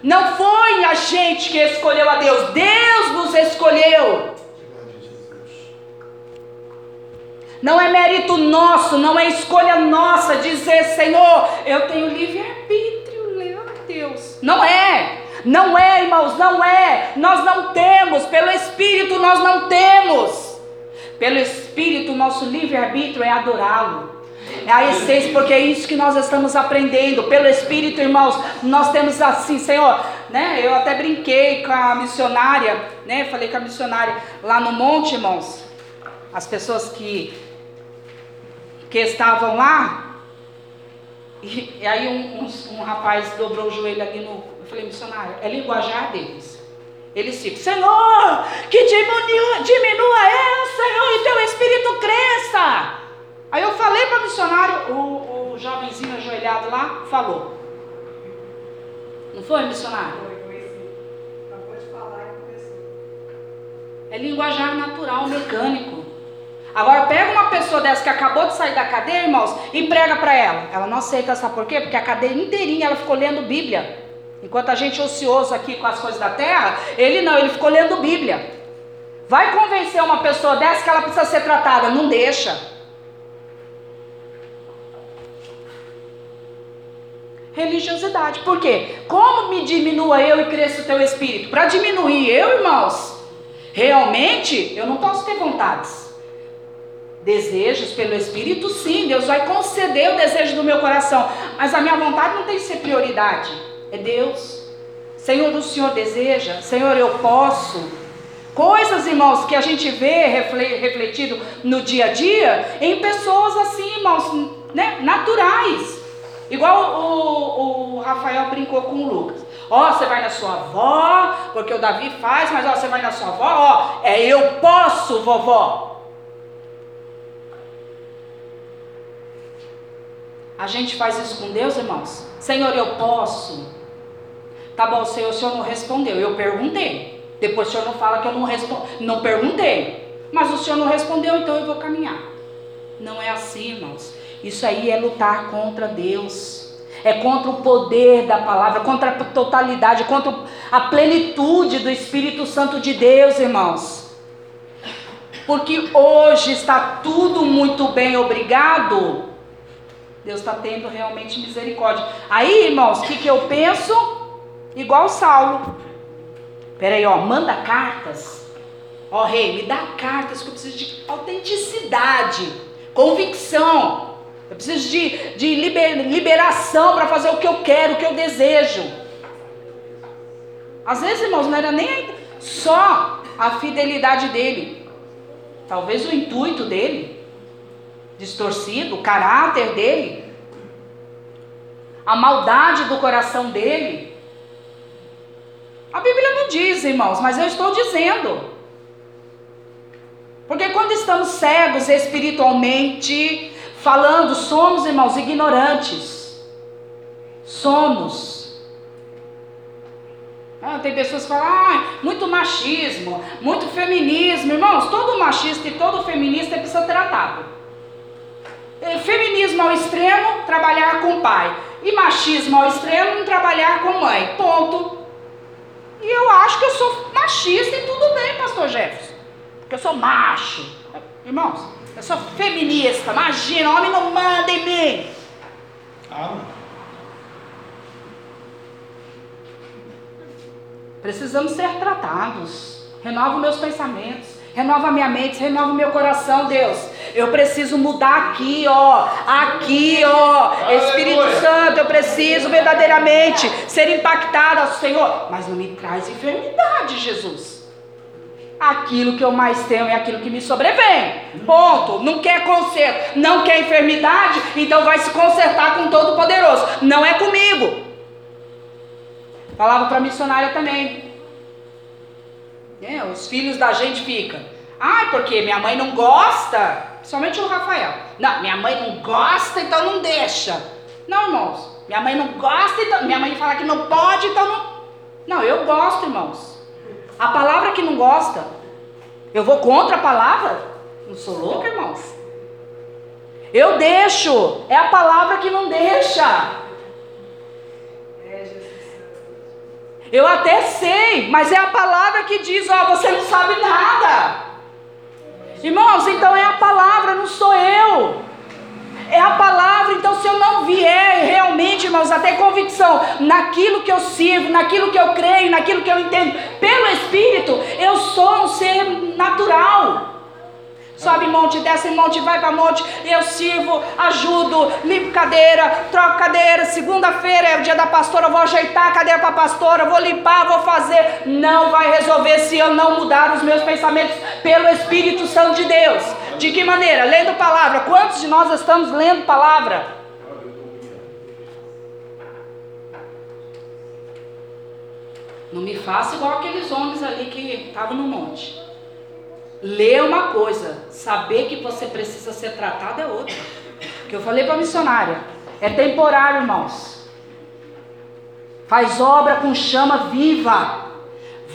Não foi a gente que escolheu a Deus, Deus nos escolheu. Não é mérito nosso, não é escolha nossa dizer, Senhor, eu tenho livre-arbítrio, Deus. Não é, não é, irmãos, não é. Nós não temos, pelo Espírito nós não temos. Pelo Espírito, nosso livre-arbítrio é adorá-lo. É a essência, porque é isso que nós estamos aprendendo. Pelo Espírito, irmãos, nós temos assim, Senhor, né? Eu até brinquei com a missionária, né? Falei com a missionária lá no monte, irmãos. As pessoas que que estavam lá, e, e aí um, um- um rapaz dobrou o joelho ali no. Eu falei, missionário, é linguajar deles. Eles ficam, Senhor, que diminua, diminua eu, Senhor, e teu espírito cresça. Aí eu falei para o missionário, o, o jovenzinho ajoelhado lá, falou. Não foi, missionário? Acabou de falar e começou. É linguajar natural, mecânico. Agora pega uma pessoa dessa que acabou de sair da cadeia, irmãos, e prega para ela. Ela não aceita, sabe por quê? Porque a cadeia inteirinha ela ficou lendo Bíblia. Enquanto a gente ocioso aqui com as coisas da terra, ele não, ele ficou lendo Bíblia. Vai convencer uma pessoa dessa que ela precisa ser tratada, não deixa. Religiosidade. Por quê? Como me diminua eu e cresça o teu espírito? Para diminuir eu, irmãos, realmente eu não posso ter vontades. Desejos pelo Espírito, sim, Deus vai conceder o desejo do meu coração, mas a minha vontade não tem que ser prioridade, é Deus. Senhor, o Senhor deseja, Senhor, eu posso. Coisas, irmãos, que a gente vê refle- refletido no dia a dia em pessoas assim, irmãos, né, naturais. Igual o, o Rafael brincou com o Lucas. Ó, você vai na sua avó, porque o Davi faz, mas ó, você vai na sua avó, ó, é eu posso, vovó. A gente faz isso com Deus, irmãos? Senhor, eu posso. Tá bom, Senhor, o Senhor não respondeu. Eu perguntei. Depois o Senhor não fala que eu não respondi. Não perguntei. Mas o Senhor não respondeu, então eu vou caminhar. Não é assim, irmãos. Isso aí é lutar contra Deus. É contra o poder da palavra, contra a totalidade, contra a plenitude do Espírito Santo de Deus, irmãos. Porque hoje está tudo muito bem, obrigado. Deus está tendo realmente misericórdia. Aí, irmãos, o que, que eu penso? Igual Saulo. Peraí, ó, manda cartas. Ó, rei, me dá cartas que eu preciso de autenticidade, convicção. Eu preciso de, de liber- liberação para fazer o que eu quero, o que eu desejo. Às vezes, irmãos, não era nem só a fidelidade dele. Talvez o intuito dele distorcido, o caráter dele, a maldade do coração dele. A Bíblia não diz, irmãos, mas eu estou dizendo. Porque quando estamos cegos espiritualmente, falando, somos, irmãos, ignorantes. Somos. Ah, tem pessoas que falam, ah, muito machismo, muito feminismo. Irmãos, todo machista e todo feminista precisa ser tratado. Eh, Feminismo ao extremo, trabalhar com pai. E machismo ao extremo, trabalhar com mãe. Ponto. E eu acho que eu sou machista e tudo bem, pastor Jefferson. Porque eu sou macho. Irmãos, eu sou feminista. Imagina, homem não manda em mim. Ah, não. Precisamos ser tratados. Renova meus pensamentos. Renova minha mente, renova meu coração, Deus. Eu preciso mudar aqui, ó. Aqui, ó. Espírito. Santo, eu preciso verdadeiramente ser impactada, Senhor. Mas não me traz enfermidade, Jesus. Aquilo que eu mais tenho é aquilo que me sobrevém. Ponto. Não quer conserto, não quer enfermidade, então vai se consertar com todo poderoso. Não é comigo. Falava para missionária também. É, os filhos da gente ficam. Ai, porque minha mãe não gosta. Principalmente o Rafael. Não, minha mãe não gosta, então não deixa. Não, irmãos. Minha mãe não gosta, então. Minha mãe fala que não pode, então não. Não, eu gosto, irmãos. A palavra que não gosta. Eu vou contra a palavra? Não sou louca, irmãos? Eu deixo. É a palavra que não deixa. Eu até sei, mas é a palavra que diz: ó, você não sabe nada. Irmãos, então é a palavra, não sou eu. É a palavra, então se eu não vier realmente, irmãos, até convicção naquilo que eu sirvo, naquilo que eu creio, naquilo que eu entendo, pelo Espírito, eu sou um ser natural. Sobe monte, desce monte, vai para monte, eu sirvo, ajudo, limpo cadeira, troco cadeira. Segunda-feira é o dia da pastora, eu vou ajeitar a cadeira para a pastora, vou limpar, vou fazer. Não vai resolver se eu não mudar os meus pensamentos pelo Espírito Santo de Deus. De que maneira? Lendo palavra. Quantos de nós estamos lendo palavra? Não me faça igual aqueles homens ali que estavam no monte. Ler uma coisa, saber que você precisa ser tratado é outra. Que eu falei para a missionária, é temporário, irmãos. Faz obra com chama viva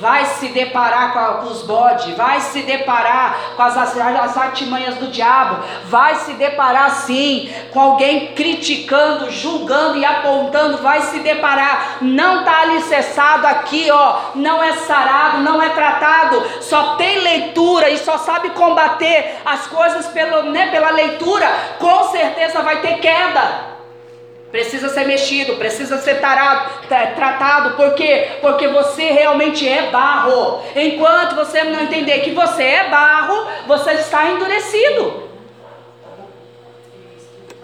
vai se deparar com, os bodes, vai se deparar com as, as artimanhas do diabo, vai se deparar sim com alguém criticando, julgando e apontando, vai se deparar, não está alicerçado aqui, ó, não é sarado, não é tratado, só tem leitura e só sabe combater as coisas pelo, né, pela leitura, com certeza vai ter queda. Precisa ser mexido, precisa ser tarado, tratado, por quê? Porque você realmente é barro. Enquanto você não entender que você é barro, você está endurecido.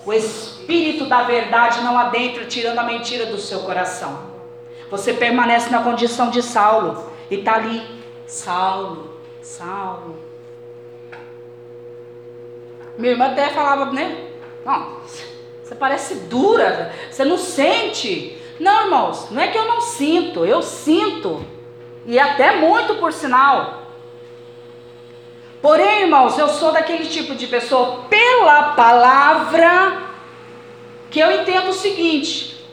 O Espírito da verdade não adentra tirando a mentira do seu coração. Você permanece na condição de Saulo e está ali, Saulo, Saulo. Minha irmã até falava, né? Não, você parece dura, você não sente. Não, irmãos, não é que eu não sinto, eu sinto. E até muito por sinal. Porém, irmãos, eu sou daquele tipo de pessoa, pela palavra, que eu entendo o seguinte.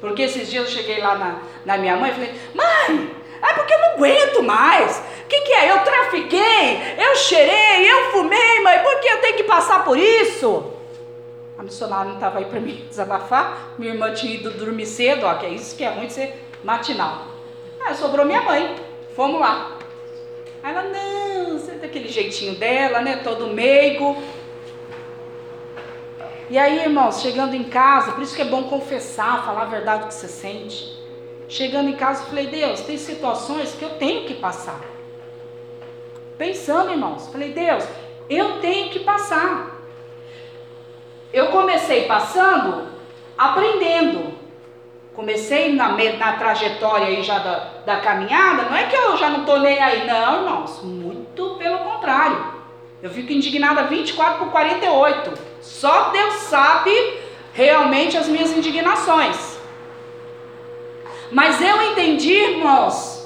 Porque esses dias eu cheguei lá na, na minha mãe e falei, mãe, é porque eu não aguento mais. O que, que é? Eu trafiquei, eu cheirei, eu fumei, mãe, por que eu tenho que passar por isso? A missionária não estava aí para me desabafar. Minha irmã tinha ido dormir cedo, ó, que é isso que é ruim ser matinal. Aí sobrou minha mãe. Fomos lá. Aí ela, não, você daquele jeitinho dela, né? Todo meigo. E aí, irmãos, chegando em casa, por isso que é bom confessar, falar a verdade que você sente. Chegando em casa, eu falei, Deus, tem situações que eu tenho que passar. Pensando, irmãos, falei, Deus, eu tenho que passar eu comecei passando, aprendendo. Comecei na, na trajetória aí já da, da caminhada, não é que eu já não estou nem aí, não, irmãos. Muito pelo contrário. Eu fico indignada 24 por 48. Só Deus sabe realmente as minhas indignações. Mas eu entendi, irmãos,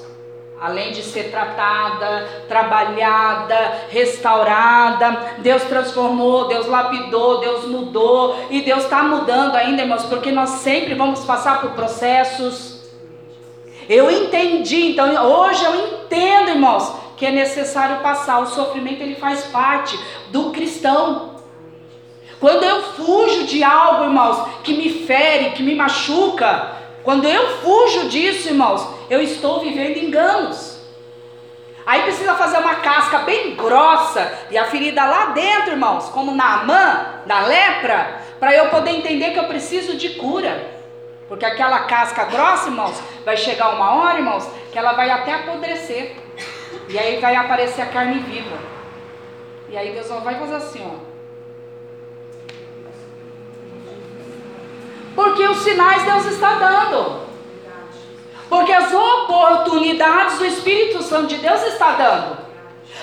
além de ser tratada, trabalhada, restaurada, Deus transformou, Deus lapidou, Deus mudou e Deus está mudando ainda, irmãos, porque nós sempre vamos passar por processos. Eu entendi, então hoje eu entendo, irmãos, que é necessário passar. O sofrimento ele faz parte do cristão. Quando eu fujo de algo, irmãos, que me fere, que me machuca, quando eu fujo disso, irmãos, eu estou vivendo enganos. Aí precisa fazer uma casca bem grossa e a ferida lá dentro, irmãos, como na Amã, na lepra, para eu poder entender que eu preciso de cura. Porque aquela casca grossa, irmãos, vai chegar uma hora, irmãos, que ela vai até apodrecer. E aí vai aparecer a carne viva. E aí Deus vai fazer assim, ó. Porque os sinais Deus está dando. Porque as oportunidades o Espírito Santo de Deus está dando.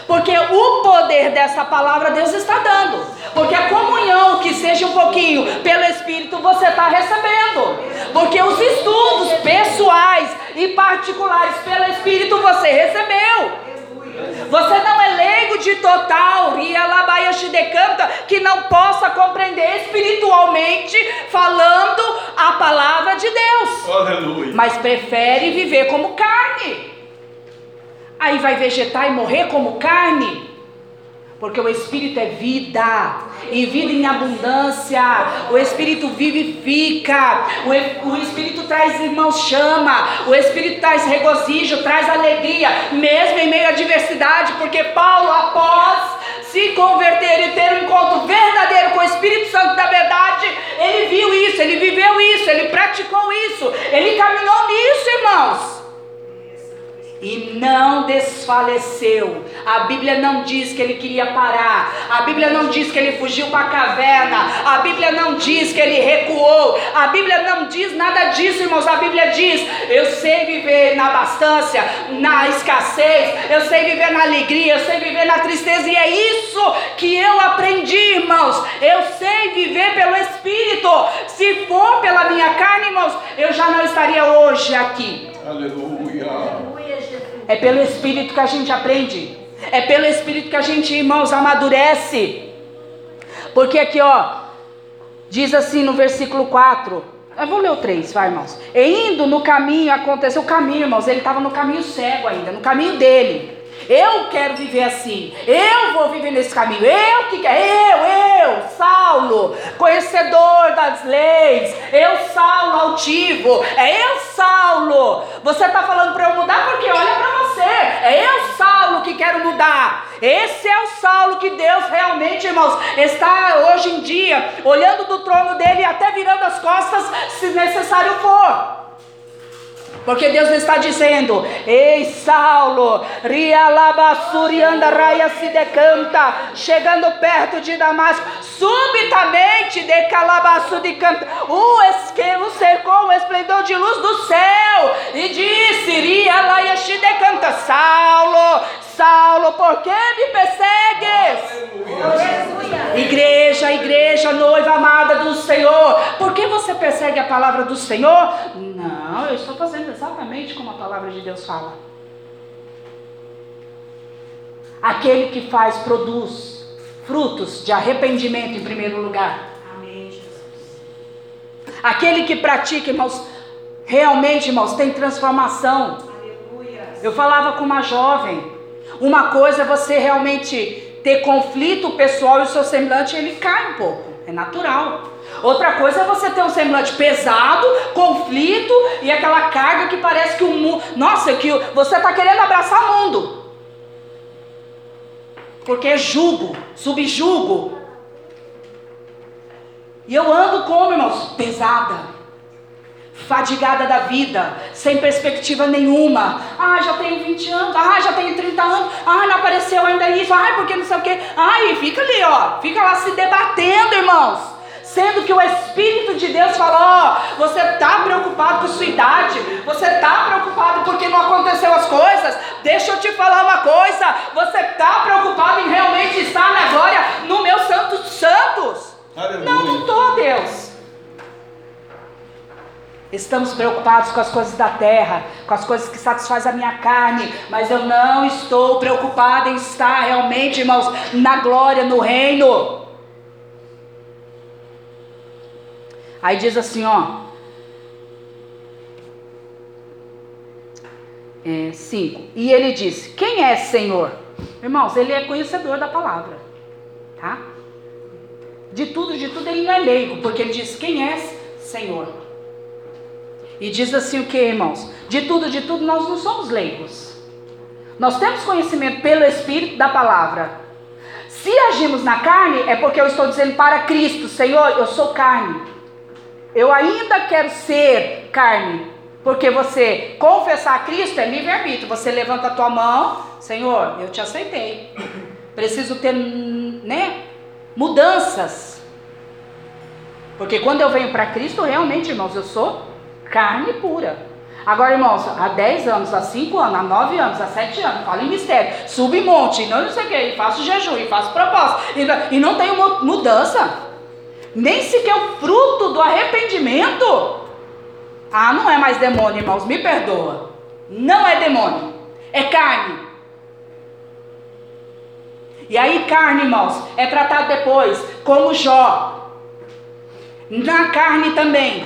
Porque o poder dessa palavra Deus está dando. Porque a comunhão, que seja um pouquinho pelo Espírito, você está recebendo. Porque os estudos pessoais e particulares pelo Espírito você recebeu. Você não é leigo de total, decanta que não possa compreender espiritualmente falando a palavra de Deus. Aleluia. Mas prefere viver como carne. Aí vai vegetar e morrer como carne? Porque o Espírito é vida, e vida em abundância. O Espírito vivifica. O, o Espírito traz, irmãos, chama. O Espírito traz regozijo, traz alegria, mesmo em meio à adversidade. Porque Paulo, após se converter e ter um encontro verdadeiro com o Espírito Santo da verdade, ele viu isso, ele viveu isso, ele praticou isso, ele caminhou nisso, irmãos e não desfaleceu. A Bíblia não diz que ele queria parar. A Bíblia não diz que ele fugiu para a caverna. A Bíblia não diz que ele recuou. A Bíblia não diz nada disso, irmãos. A Bíblia diz: eu sei viver na abastância, na escassez, eu sei viver na alegria, eu sei viver na tristeza. E é isso que eu aprendi, irmãos. Eu sei viver pelo Espírito. Se for pela minha carne, irmãos, eu já não estaria hoje aqui. Aleluia. É pelo Espírito que a gente aprende. É pelo Espírito que a gente, irmãos, amadurece. Porque aqui, ó, diz assim no versículo 4. Eu vou ler o 3, vai, irmãos. E indo no caminho, aconteceu o caminho, irmãos. Ele estava no caminho cego ainda, no caminho dele. Eu quero viver assim. Eu vou viver nesse caminho. Eu que quero. Eu, eu, Saulo, conhecedor das leis. Eu, Saulo, altivo. É eu, Saulo. Você está falando para eu mudar porque olha para você. É eu, Saulo, que quero mudar. Esse é o Saulo que Deus realmente, irmãos, está hoje em dia olhando do trono dele e até virando as costas se necessário for. Porque Deus está dizendo: Ei, Saulo, Raia se decanta, chegando perto de Damasco, subitamente de Calabaçu de canta, o esquema cercou o esplendor de luz do céu, e disse: Rialaia se decanta, Saulo, Saulo, por que me persegues? Igreja, igreja, noiva amada do Senhor, por que você persegue a palavra do Senhor? Não, eu estou fazendo exatamente como a palavra de Deus fala. Aquele que faz, produz frutos de arrependimento em primeiro lugar. Amém, Jesus. Aquele que pratica, irmãos, realmente, irmãos, tem transformação. Aleluia. Eu falava com uma jovem, uma coisa é você realmente ter conflito pessoal e o seu semblante ele cai um pouco, é natural. Outra coisa é você ter um semblante pesado, conflito e aquela carga que parece que o mundo, nossa, que você está querendo abraçar o mundo. Porque é jugo, subjugo. E eu ando como, irmãos? Pesada fadigada da vida, sem perspectiva nenhuma. Ah, já tenho 20 anos, ah, já tenho 30 anos, ah, não apareceu ainda isso, ah, porque não sei o quê. Ai, fica ali, ó, fica lá se debatendo, irmãos. Sendo que o Espírito de Deus fala, ó, você está preocupado com sua idade, você está preocupado porque não aconteceu as coisas. Deixa eu te falar uma coisa, você está preocupado em realmente estar na glória no meu santo dos santos. Aleluia. Não, não estou, Deus. Estamos preocupados com as coisas da terra, com as coisas que satisfazem a minha carne, mas eu não estou preocupado em estar realmente, irmãos, na glória, no reino. Aí diz assim, ó. 5. E ele disse: Quem é Senhor? Irmãos, ele é conhecedor da palavra, tá? De tudo, de tudo ele não é leigo, porque ele diz: Quem és Senhor? E diz assim o que, irmãos? De tudo, de tudo, nós não somos leigos. Nós temos conhecimento pelo Espírito da palavra. Se agimos na carne, é porque eu estou dizendo para Cristo, Senhor, eu sou carne. Eu ainda quero ser carne. Porque você confessar a Cristo é livre-arbítrio. Você levanta a tua mão, Senhor, eu te aceitei. Preciso ter, né, mudanças. Porque quando eu venho para Cristo, realmente, irmãos, eu sou carne pura. Agora, irmãos, há 10 anos, há 5 anos, há 9 anos, há 7 anos, falo em mistério, subo monte, não, sei o que, e faço jejum, e faço propósito, e, não- e não tenho mu- mudança. Nem sequer o fruto do arrependimento. Ah, não é mais demônio, irmãos, me perdoa. Não é demônio, é carne. E aí, carne, irmãos, é tratado depois, como Jó. Na carne também.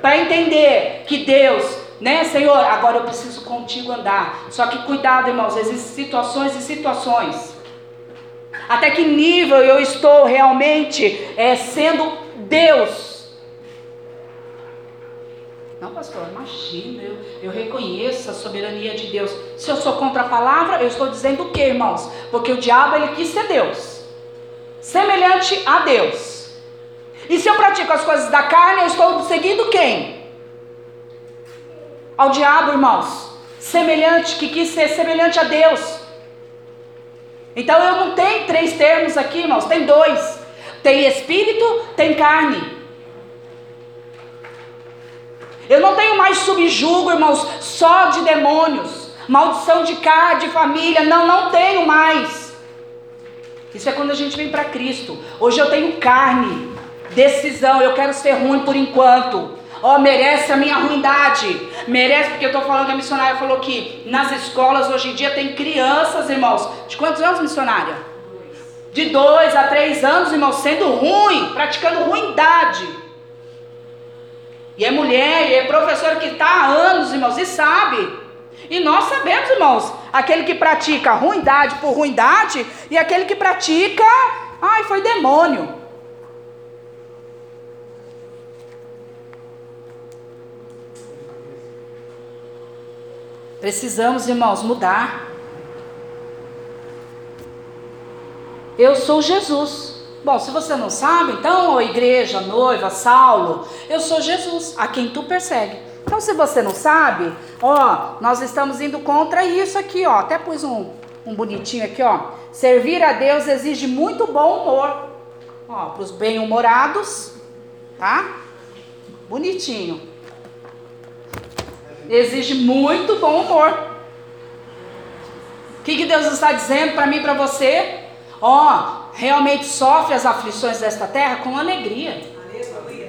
Para entender que Deus, né, Senhor, agora eu preciso contigo andar. Só que cuidado, irmãos, existem situações e situações. Até que nível eu estou realmente é, sendo Deus não, pastor, imagina, eu, eu reconheço a soberania de Deus. Se eu sou contra a palavra, eu estou dizendo o que, irmãos? Porque o diabo ele quis ser Deus, semelhante a Deus. E se eu pratico as coisas da carne, eu estou seguindo quem? Ao diabo, irmãos. Semelhante, que quis ser semelhante a Deus. Então eu não tenho três termos aqui, irmãos, tem dois: tem espírito, tem carne. Eu não tenho mais subjugo, irmãos, só de demônios, maldição de casa, de família. Não, não tenho mais. Isso é quando a gente vem para Cristo. Hoje eu tenho carne, decisão. Eu quero ser ruim por enquanto. Ó, oh, merece a minha ruindade. Merece, porque eu estou falando que a missionária falou que nas escolas hoje em dia tem crianças, irmãos. De quantos anos, missionária? De dois a três anos, irmãos, sendo ruim, praticando ruindade. E é mulher, e é professora que está há anos, irmãos, e sabe. E nós sabemos, irmãos, aquele que pratica ruindade por ruindade e aquele que pratica, ai, foi demônio. Precisamos, irmãos, mudar. Eu sou Jesus. Bom, se você não sabe, então, ó, igreja, noiva, Saulo, eu sou Jesus, a quem tu persegue. Então, se você não sabe, ó, nós estamos indo contra isso aqui, ó. Até pus um, um bonitinho aqui, ó. Servir a Deus exige muito bom humor. Ó, para os bem-humorados, tá? Bonitinho. Exige muito bom humor. O que, que Deus está dizendo para mim e para você? Ó, realmente sofre as aflições desta terra com alegria.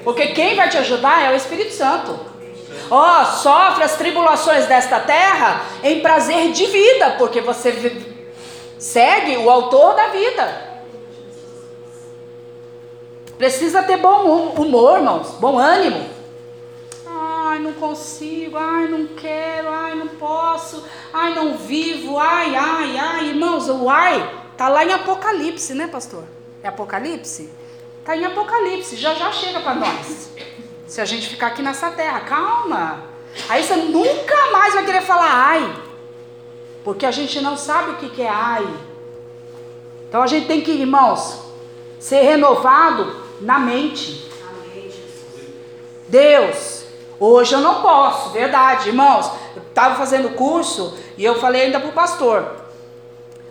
Porque quem vai te ajudar é o Espírito Santo. Ó, oh, sofre as tribulações desta terra em prazer de vida, porque você segue o autor da vida. Precisa ter bom humor, irmãos, bom ânimo. Ai, não consigo, ai, não quero, ai, não posso, ai, não vivo, ai, ai, ai, irmãos, o ai Está lá em Apocalipse, né, pastor? É Apocalipse? Está em Apocalipse, já já chega para nós. Se a gente ficar aqui nessa terra, calma. Aí você nunca mais vai querer falar ai. Porque a gente não sabe o que, que é ai. Então a gente tem que, irmãos, ser renovado na mente. Deus, hoje eu não posso, verdade, irmãos. Eu estava fazendo curso e eu falei ainda para o pastor: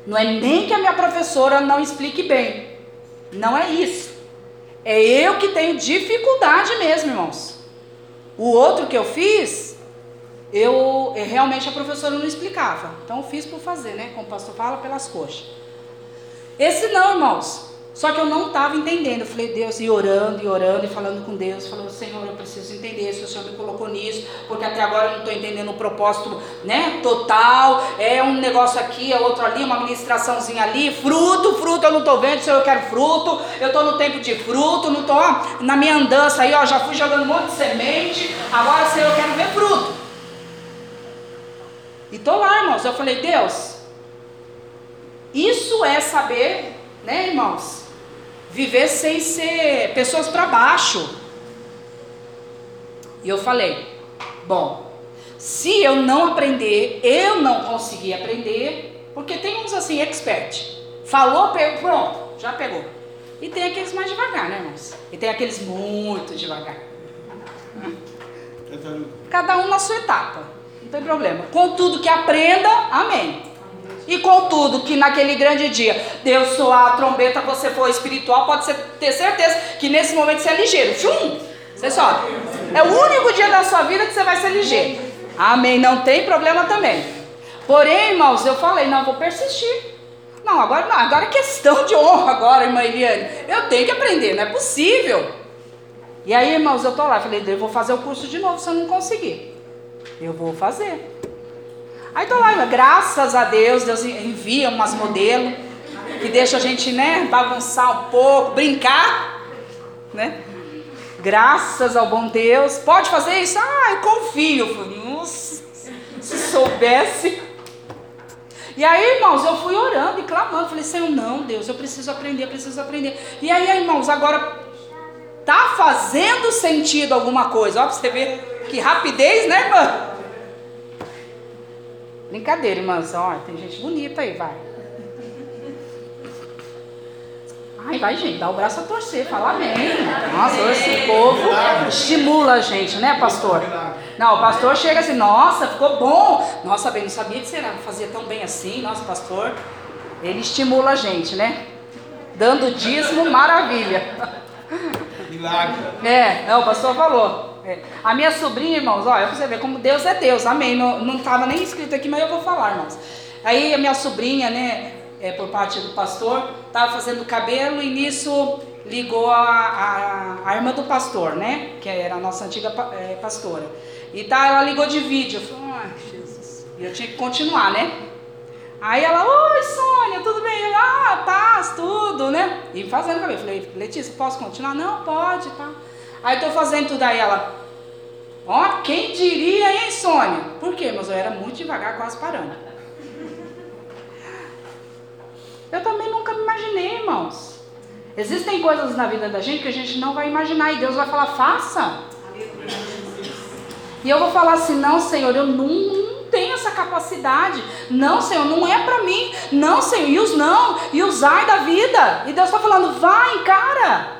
não é nem que a minha professora não explique bem. Não é isso. É eu que tenho dificuldade mesmo, irmãos. O outro que eu fiz, eu é, realmente a professora não explicava. Então eu fiz por fazer, né? Como o pastor fala, pelas coxas. Esse não, irmãos. Só que eu não estava entendendo. Eu falei, Deus, e orando, e orando, e falando com Deus. Falando, Senhor, eu preciso entender se o Senhor me colocou nisso, porque até agora eu não estou entendendo o propósito né, total. É um negócio aqui, é outro ali, uma ministraçãozinha ali. Fruto, fruto, eu não estou vendo, Senhor, eu quero fruto. Eu estou no tempo de fruto, não estou na minha andança aí, ó, já fui jogando um monte de semente. Agora, Senhor, eu quero ver fruto. E estou lá, irmãos. Eu falei, Deus, isso é saber, né, irmãos? Viver sem ser pessoas para baixo. E eu falei: bom, se eu não aprender, eu não conseguir aprender, porque tem uns assim, expert. Falou, pegou, pronto, já pegou. E tem aqueles mais devagar, né, irmãos? E tem aqueles muito devagar. Cada um na sua etapa, não tem problema. Contudo que aprenda, amém. E contudo, que naquele grande dia Deus soar a trombeta, você for espiritual, pode ser, ter certeza que nesse momento você é ligeiro. Chum! Você sobe. É o único dia da sua vida que você vai ser ligeiro. Amém. Não tem problema também. Porém, irmãos, eu falei, não, vou persistir. Não, agora não, agora é questão de honra agora, irmã Eliane. Eu tenho que aprender, não é possível. E aí, irmãos, eu tô lá, falei, eu vou fazer o curso de novo se eu não conseguir. Eu vou fazer. Aí tô lá, graças a Deus, Deus envia umas modelos. que deixa a gente, né, bagunçar um pouco, brincar, né? Graças ao bom Deus. Pode fazer isso? Ah, eu confio. Nossa, se soubesse. E aí, irmãos, eu fui orando e clamando. Falei, Senhor, não, Deus, eu preciso aprender, eu preciso aprender. E aí, irmãos, agora tá fazendo sentido alguma coisa. Ó, pra você ver que rapidez, né, irmã? Brincadeira, irmãs. Ó, tem gente bonita aí, vai. Ai, vai, gente, dá o braço a torcer, fala amém. Nossa, esse povo estimula a gente, né, pastor? Não, o pastor chega assim, nossa, ficou bom. Nossa, bem, não sabia que você fazia tão bem assim, nosso pastor. Ele estimula a gente, né? Dando dízimo, maravilha. Milagre. É, é, o pastor falou. É. A minha sobrinha, irmãos, olha, pra você ver como Deus é Deus, amém. Não, não tava nem escrito aqui, mas eu vou falar, irmãos. Aí a minha sobrinha, né, é, por parte do pastor, tava fazendo cabelo e nisso ligou a, a, a irmã do pastor, né, que era a nossa antiga é, pastora. E tá, ela ligou de vídeo. Eu falei, ai, Jesus. E eu tinha que continuar, né? Aí ela, oi Sônia, tudo bem? Ah, paz, tudo, né? E fazendo cabelo. Eu falei, Letícia, posso continuar? Não, pode, tá. Aí tô fazendo tudo aí, ela, ó, quem diria, hein, Sônia? Por quê? Mas eu era muito devagar, quase parando. Eu também nunca me imaginei, irmãos. Existem coisas na vida da gente que a gente não vai imaginar e Deus vai falar, faça. E eu vou falar assim: não, Senhor, eu não, não tenho essa capacidade. Não, Senhor, não é para mim. Não, Senhor, e os não, e os ai da vida. E Deus está falando: vai, cara.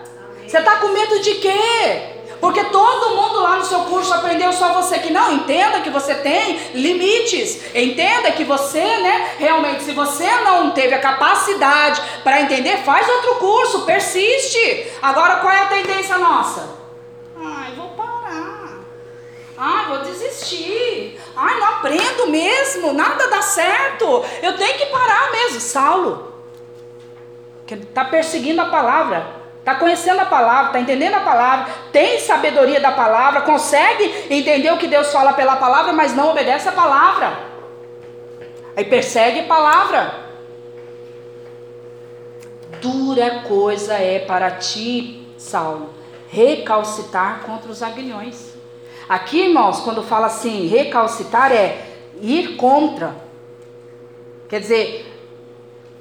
Você está com medo de quê? Porque todo mundo lá no seu curso aprendeu só você que não. Entenda que você tem limites. Entenda que você, né, realmente, se você não teve a capacidade para entender, faz outro curso, persiste. Agora qual é a tendência nossa? Ai, vou parar. Ai, vou desistir. Ai, não aprendo mesmo, nada dá certo. Eu tenho que parar mesmo. Saulo, que está perseguindo a palavra, está conhecendo a palavra, está entendendo a palavra, tem sabedoria da palavra, consegue entender o que Deus fala pela palavra, mas não obedece a palavra. Aí persegue a palavra. Dura coisa é para ti, Saulo, recalcitar contra os aguilhões. Aqui, irmãos, quando fala assim, recalcitar é ir contra. Quer dizer,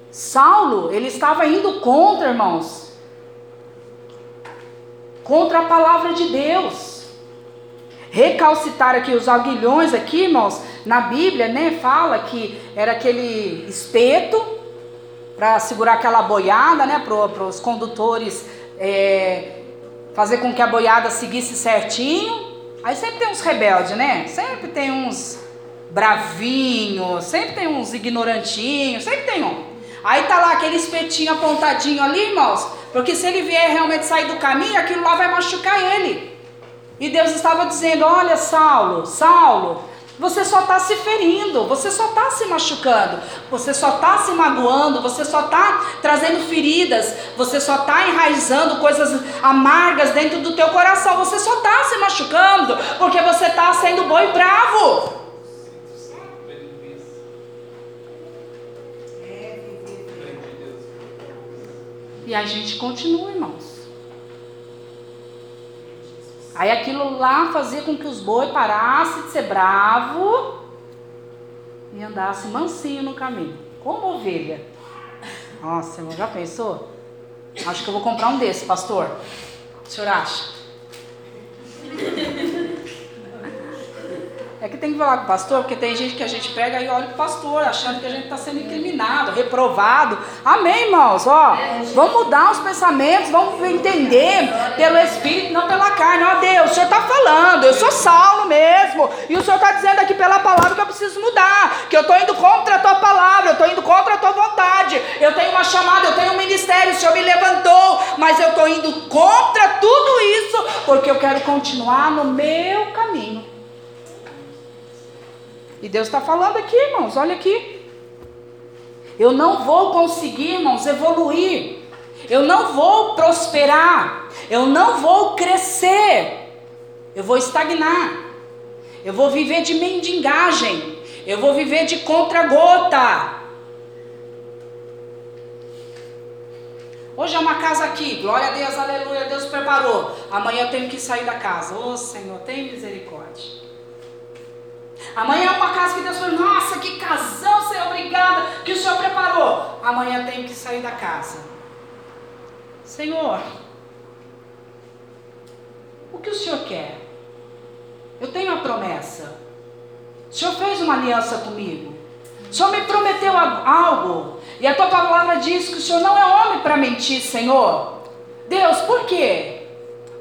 Saulo, ele estava indo contra, irmãos, contra a palavra de Deus. Recalcitar aqui os aguilhões aqui, irmãos, na Bíblia, né, fala que era aquele espeto para segurar aquela boiada, né, para os condutores é, fazer com que a boiada seguisse certinho. Aí sempre tem uns rebeldes, né? Sempre tem uns bravinhos, sempre tem uns ignorantinhos, sempre tem um. Aí tá lá aquele espetinho apontadinho ali, irmãos, porque se ele vier realmente sair do caminho, aquilo lá vai machucar ele. E Deus estava dizendo: Olha, Saulo, Saulo, você só está se ferindo, você só está se machucando, você só está se magoando, você só está trazendo feridas, você só está enraizando coisas amargas dentro do teu coração, você só está se machucando porque você está sendo boi bravo. E a gente continua, irmãos. Aí aquilo lá fazia com que os boi parassem de ser bravo e andassem mansinho no caminho, como ovelha. Nossa, irmão, já pensou? Acho que eu vou comprar um desse, pastor. O senhor acha? É que tem que falar com o pastor, porque tem gente que a gente pega e olha o pastor, achando que a gente está sendo incriminado, reprovado. Amém, irmãos? Ó, vamos mudar os pensamentos, vamos entender pelo Espírito, não pela carne. Ó, Deus, o Senhor está falando, eu sou Saulo mesmo, e o Senhor está dizendo aqui pela palavra que eu preciso mudar, que eu estou indo contra a tua palavra, eu estou indo contra a tua vontade. Eu tenho uma chamada, eu tenho um ministério, o Senhor me levantou, mas eu estou indo contra tudo isso, porque eu quero continuar no meu caminho. E Deus está falando aqui, irmãos, olha aqui. Eu não vou conseguir, irmãos, evoluir. Eu não vou prosperar. Eu não vou crescer. Eu vou estagnar. Eu vou viver de mendigagem. Eu vou viver de contra-gota. Hoje é uma casa aqui, glória a Deus, aleluia, Deus preparou. Amanhã eu tenho que sair da casa. Ô Senhor, tem misericórdia. Amanhã é uma casa que Deus falou, nossa, que casão, Senhor, obrigada, que o Senhor preparou. Amanhã tenho que sair da casa. Senhor, o que o Senhor quer? Eu tenho a promessa. O Senhor fez uma aliança comigo. O Senhor me prometeu algo. E a tua palavra diz que o Senhor não é homem para mentir, Senhor. Deus, por quê?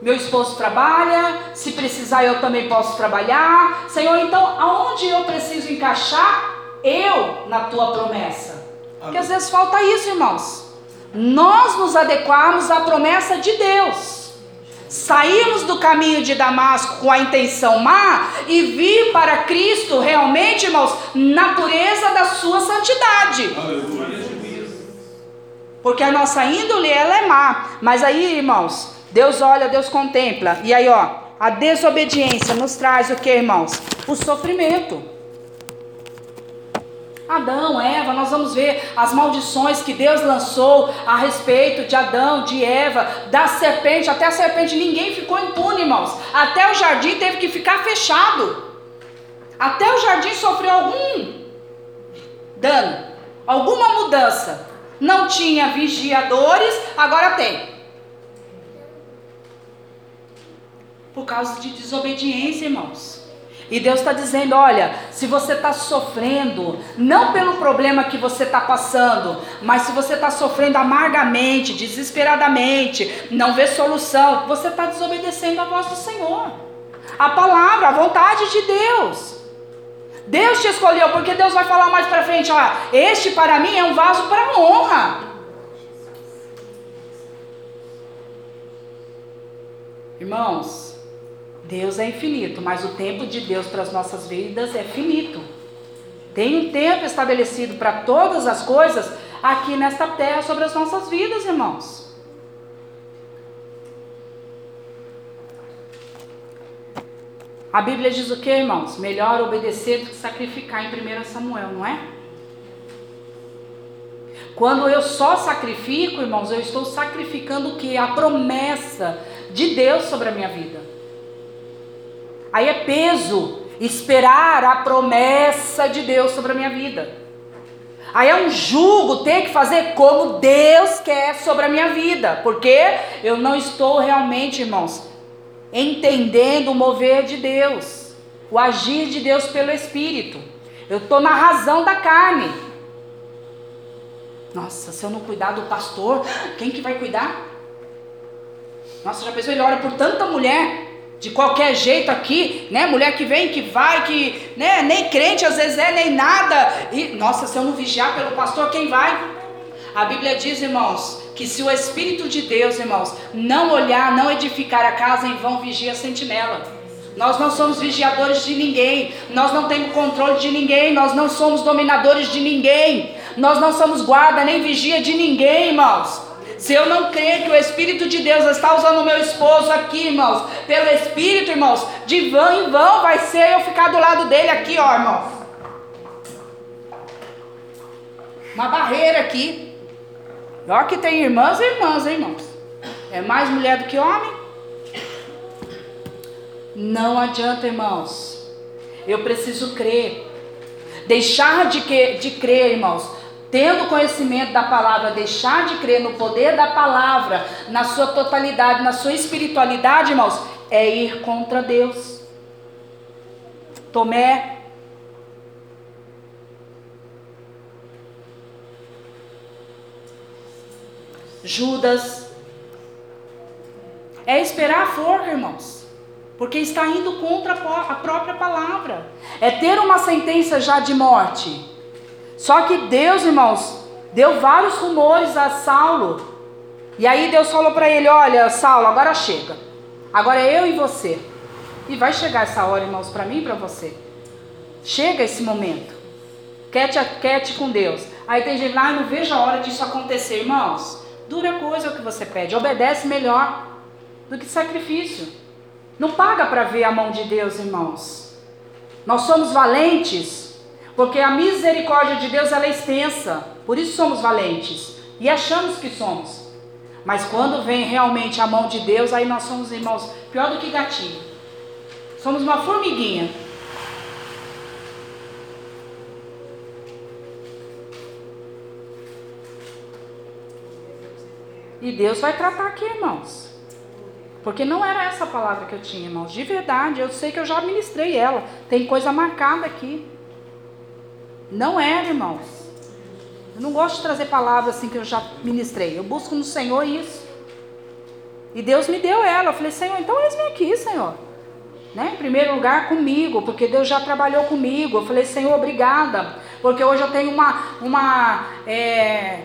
Meu esposo trabalha, se precisar eu também posso trabalhar. Senhor, então aonde eu preciso encaixar eu na tua promessa? Porque às vezes falta isso, irmãos. Nós nos adequarmos à promessa de Deus. Saímos do caminho de Damasco com a intenção má e vir para Cristo realmente, irmãos, na pureza da sua santidade. Porque a nossa índole ela é má. Mas aí, irmãos, Deus olha, Deus contempla. E aí, ó, a desobediência nos traz o que, irmãos? O sofrimento. Adão, Eva, nós vamos ver as maldições que Deus lançou a respeito de Adão, de Eva, da serpente, até a serpente, ninguém ficou impune, irmãos. Até o jardim teve que ficar fechado. Até o jardim sofreu algum dano, alguma mudança. Não tinha vigiadores, agora tem. Por causa de desobediência, irmãos. E Deus está dizendo: olha, se você está sofrendo, não pelo problema que você está passando, mas se você está sofrendo amargamente, desesperadamente, não vê solução, você está desobedecendo a voz do Senhor, a palavra, a vontade de Deus. Deus te escolheu, porque Deus vai falar mais para frente: ó, este para mim é um vaso para honra. Irmãos, Deus é infinito, mas o tempo de Deus para as nossas vidas é finito. Tem um tempo estabelecido para todas as coisas aqui nesta terra sobre as nossas vidas, irmãos. A Bíblia diz o que, irmãos? Melhor obedecer do que sacrificar em 1 Samuel, não é? Quando eu só sacrifico, irmãos, eu estou sacrificando o que? A promessa de Deus sobre a minha vida. Aí é peso esperar a promessa de Deus sobre a minha vida. Aí é um jugo ter que fazer como Deus quer sobre a minha vida, porque eu não estou realmente, irmãos, entendendo o mover de Deus, o agir de Deus pelo Espírito. Eu estou na razão da carne. Nossa, se eu não cuidar do pastor, quem que vai cuidar? Nossa, já pensou? Ele ora por tanta mulher de qualquer jeito aqui, né? Mulher que vem, que vai, que né? nem crente às vezes é, nem nada. E, nossa, se eu não vigiar pelo pastor, quem vai? A Bíblia diz, irmãos, que se o Espírito de Deus, irmãos, não olhar, não edificar a casa, em vão vigia a sentinela. Nós não somos vigiadores de ninguém, nós não temos controle de ninguém, nós não somos dominadores de ninguém, nós não somos guarda nem vigia de ninguém, irmãos. Se eu não crer que o Espírito de Deus está usando o meu esposo aqui, irmãos, pelo Espírito, irmãos, de vão em vão vai ser eu ficar do lado dele aqui, ó, irmãos. Uma barreira aqui. Ó que tem irmãs e irmãs, hein, irmãos. É mais mulher do que homem? Não adianta, irmãos. Eu preciso crer. Deixar de, que, de crer, irmãos, tendo conhecimento da palavra, deixar de crer no poder da palavra, na sua totalidade, na sua espiritualidade, irmãos, é ir contra Deus. Tomé. Judas. É esperar a forca, irmãos. Porque está indo contra a própria palavra. É ter uma sentença já de morte só que Deus, irmãos, deu vários rumores a Saulo. E aí Deus falou para ele: Olha, Saulo, agora chega. Agora é eu e você. E vai chegar essa hora, irmãos, para mim e para você. Chega esse momento. Quete, quete com Deus. Aí tem gente, ah, não vejo a hora disso acontecer, irmãos. Dura coisa o que você pede. Obedece melhor do que sacrifício. Não paga para ver a mão de Deus, irmãos. Nós somos valentes porque a misericórdia de Deus ela é extensa. Por isso somos valentes. E achamos que somos. Mas quando vem realmente a mão de Deus, aí nós somos irmãos, pior do que gatinho. Somos uma formiguinha. E Deus vai tratar aqui, irmãos. Porque não era essa palavra que eu tinha, irmãos. De verdade, eu sei que eu já ministrei ela. Tem coisa marcada aqui. Não era, irmãos. Eu não gosto de trazer palavras assim que eu já ministrei. Eu busco no Senhor isso. E Deus me deu ela. Eu falei, Senhor, então eis-me aqui, Senhor. Né? Em primeiro lugar, comigo, porque Deus já trabalhou comigo. Eu falei, Senhor, obrigada. Porque hoje eu tenho uma, uma é,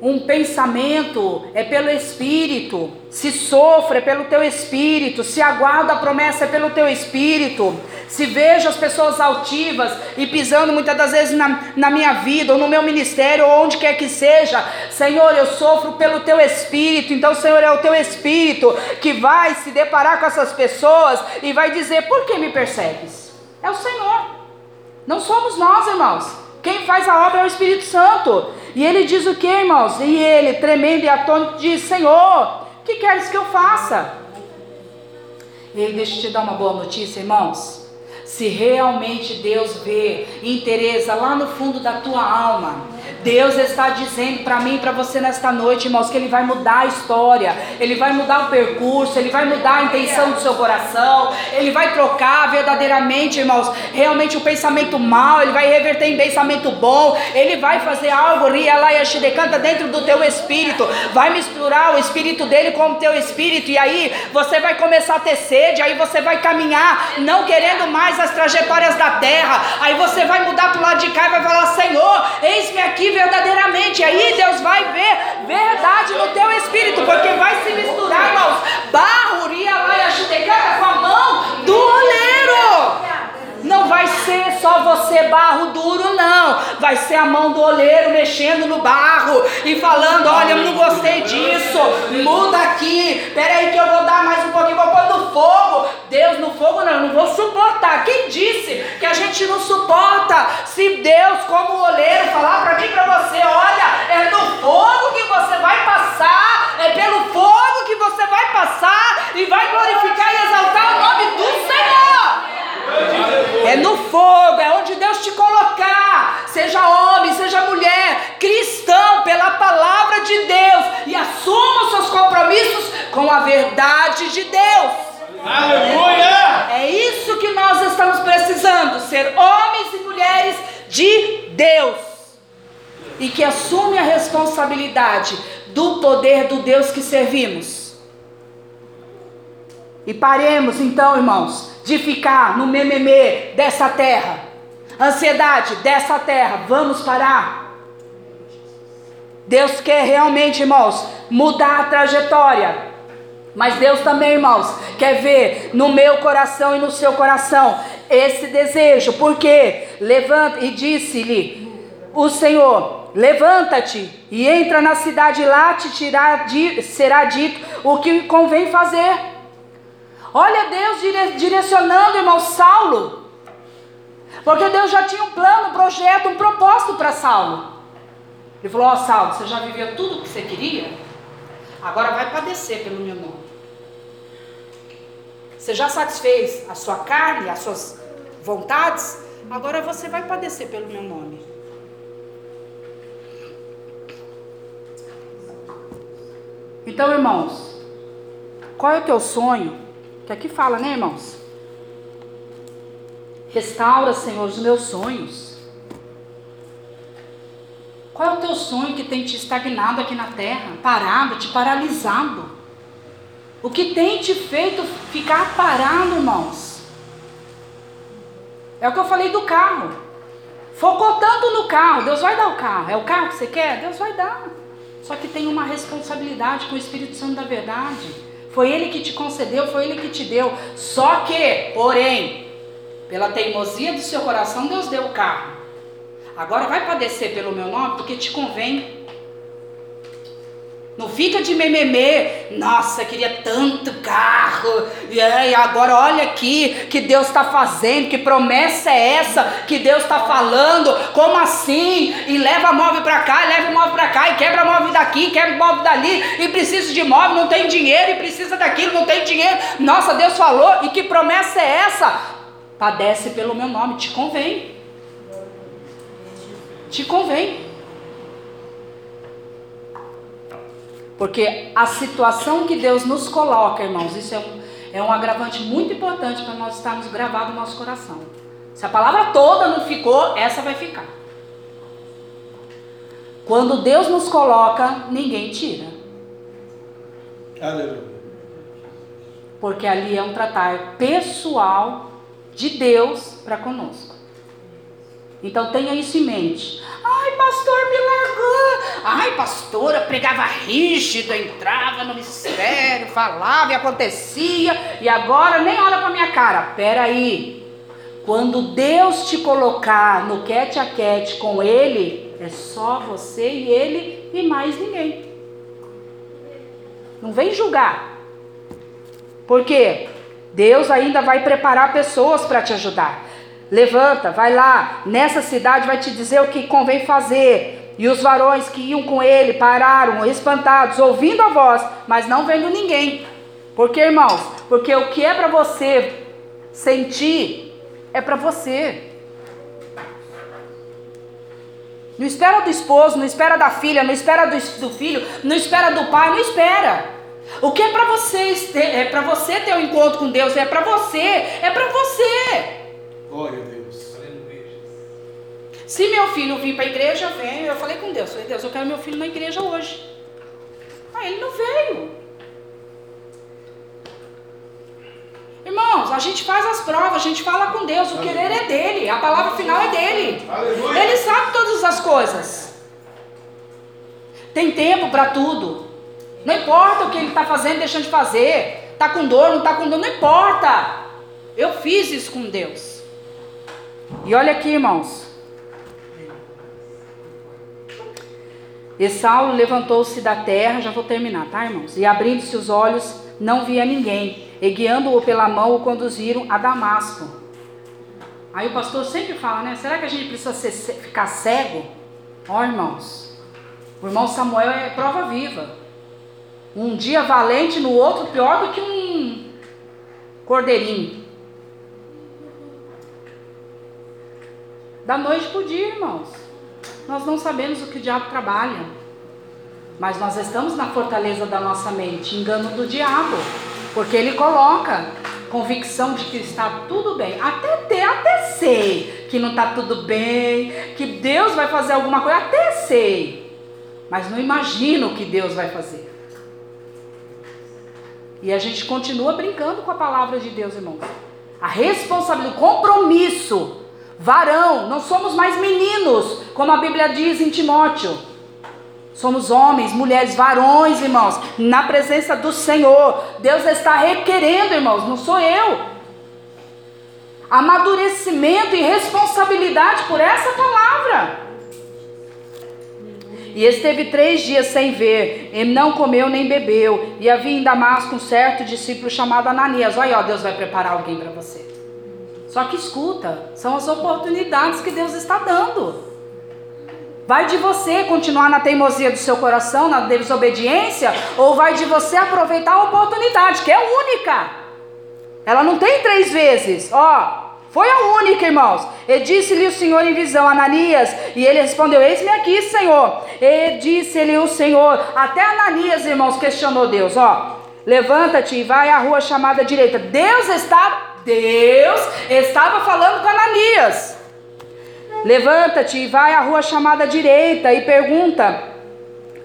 um pensamento, é pelo Espírito. Se sofre é pelo teu Espírito. Se aguarda a promessa é pelo teu Espírito. Se vejo as pessoas altivas e pisando muitas das vezes na, na minha vida, ou no meu ministério, ou onde quer que seja, Senhor, eu sofro pelo teu Espírito. Então, Senhor, é o teu Espírito que vai se deparar com essas pessoas e vai dizer: por que me persegues? É o Senhor. Não somos nós, irmãos. Quem faz a obra é o Espírito Santo. E ele diz o que, irmãos? E ele, tremendo e atônito, diz: Senhor, o que queres que eu faça? E deixa eu te dar uma boa notícia, irmãos. Se realmente Deus vê interesse lá no fundo da tua alma, Deus está dizendo para mim e para você nesta noite, irmãos, que Ele vai mudar a história, Ele vai mudar o percurso, Ele vai mudar a intenção do seu coração, Ele vai trocar verdadeiramente, irmãos, realmente o pensamento mal, Ele vai reverter em pensamento bom, Ele vai fazer algo, e decanta dentro do teu espírito, vai misturar o espírito dele com o teu espírito, e aí você vai começar a ter sede, aí você vai caminhar, não querendo mais as trajetórias da terra, aí você vai mudar para o lado de cá e vai falar: Senhor, eis-me aqui verdadeiramente. Aí Deus vai ver verdade no teu espírito, porque vai se misturar, irmãos. Barro, lá e com a mão do oleiro. Não vai ser só você barro duro, não. Vai ser a mão do oleiro mexendo no barro e falando: Olha, eu não gostei disso, muda aqui. Pera aí que eu vou dar mais um pouquinho, vou pôr no fogo. Deus, no fogo não, eu não vou suportar. Quem disse que a gente não suporta? Se Deus, como oleiro, falar para mim, para você: Olha, é no fogo que você vai passar, é pelo fogo que você vai passar e vai glorificar e exaltar o nome do Senhor. É no fogo, é onde Deus te colocar. Seja homem, seja mulher, cristão, pela palavra de Deus. E assuma os seus compromissos com a verdade de Deus. Aleluia! É isso que nós estamos precisando: ser homens e mulheres de Deus. E que assume a responsabilidade do poder do Deus que servimos. E paremos então, irmãos, de ficar no mememê dessa terra, ansiedade dessa terra. Vamos parar. Deus quer realmente, irmãos, mudar a trajetória. Mas Deus também, irmãos, quer ver no meu coração e no seu coração esse desejo. Porque levanta e disse-lhe o Senhor: Levanta-te e entra na cidade, lá te tirar, será dito o que convém fazer. Olha Deus dire direcionando, irmão, Saulo. Porque Deus já tinha um plano, um projeto, um propósito para Saulo. Ele falou: Ó oh, Saulo, você já viveu tudo o que você queria? Agora vai padecer pelo meu nome. Você já satisfez a sua carne, as suas vontades? Agora você vai padecer pelo meu nome. Então, irmãos, qual é o teu sonho? Que aqui fala, né, irmãos? Restaura, Senhor, os meus sonhos. Qual é o teu sonho que tem te estagnado aqui na terra, parado, te paralisado? O que tem te feito ficar parado, irmãos? É o que eu falei do carro. Focou tanto no carro, Deus vai dar o carro. É o carro que você quer? Deus vai dar. Só que tem uma responsabilidade com o Espírito Santo da verdade. Foi Ele que te concedeu, foi Ele que te deu. Só que, porém, pela teimosia do seu coração, Deus deu o carro. Agora vai padecer pelo meu nome, porque te convém. Não fica de mememê, nossa, queria tanto carro, e agora olha aqui que Deus está fazendo, que promessa é essa que Deus está falando, como assim? E leva móvel para cá, leva móvel para cá, e quebra móvel daqui, quer móvel dali, e precisa de móvel, não tem dinheiro, e precisa daquilo, não tem dinheiro. Nossa, Deus falou, e que promessa é essa? Padece pelo meu nome, te convém. Te convém. Porque a situação que Deus nos coloca, irmãos, isso é um, é um agravante muito importante para nós estarmos gravados no nosso coração. Se a palavra toda não ficou, essa vai ficar. Quando Deus nos coloca, ninguém tira. Aleluia. Porque ali é um tratar pessoal de Deus para conosco. Então tenha isso em mente. Ai, pastor, me largou. Ai, pastora, pregava rígido, entrava no mistério, falava e acontecia, e agora nem olha para minha cara. Pera aí. Quando Deus te colocar no quete a quete com Ele, é só você e Ele e mais ninguém. Não vem julgar. Porque Deus ainda vai preparar pessoas para te ajudar. Levanta, vai lá, nessa cidade vai te dizer o que convém fazer. E os varões que iam com ele pararam, espantados, ouvindo a voz, mas não vendo ninguém. Porque, irmãos, porque o que é para você sentir é para você. Não espera do esposo, não espera da filha, não espera do, filho, não espera do pai, não espera. O que é para você é para você ter um encontro com Deus, é para você, é para você. Glória a Deus. Se meu filho vir para a igreja, vem. Eu falei com Deus, falei, Deus, eu quero meu filho na igreja hoje. Aí ele não veio. Irmãos, a gente faz as provas, a gente fala com Deus, o querer é dele, a palavra final é dele. Aleluia. Ele sabe todas as coisas. Tem tempo para tudo. Não importa o que ele está fazendo, deixando de fazer. Está com dor, não está com dor, não importa. Eu fiz isso com Deus. E olha aqui, irmãos. E Saulo levantou-se da terra, já vou terminar, tá, irmãos? E abrindo-se os olhos, não via ninguém. E guiando-o pela mão, o conduziram a Damasco. Aí o pastor sempre fala, né? Será que a gente precisa ser, ficar cego? Ó, irmãos. O irmão Samuel é prova viva. Um dia valente, no outro pior do que um cordeirinho. Da noite para o dia, irmãos. Nós não sabemos o que o diabo trabalha. Mas nós estamos na fortaleza da nossa mente, engano do diabo. Porque ele coloca convicção de que está tudo bem. Até ter, até sei que não está tudo bem, que Deus vai fazer alguma coisa, até sei. Mas não imagino o que Deus vai fazer. E a gente continua brincando com a palavra de Deus, irmãos. A responsabilidade, o compromisso. Varão, não somos mais meninos, como a Bíblia diz em Timóteo. Somos homens, mulheres, varões, irmãos, na presença do Senhor. Deus está requerendo, irmãos, não sou eu. Amadurecimento e responsabilidade por essa palavra. E esteve três dias sem ver, e não comeu nem bebeu. E havia em Damasco um certo discípulo chamado Ananias. Olha, ó, Deus vai preparar alguém para você. Só que escuta, são as oportunidades que Deus está dando. Vai de você continuar na teimosia do seu coração, na desobediência, ou vai de você aproveitar a oportunidade, que é única. Ela não tem três vezes. Ó, foi a única, irmãos. E disse-lhe o Senhor em visão, Ananias, e ele respondeu: Eis-me aqui, Senhor. E disse-lhe o Senhor, até Ananias, irmãos, questionou Deus, ó. Levanta-te e vai à rua chamada direita. Deus estava, Deus estava falando com Ananias. Levanta-te e vai à rua chamada direita e pergunta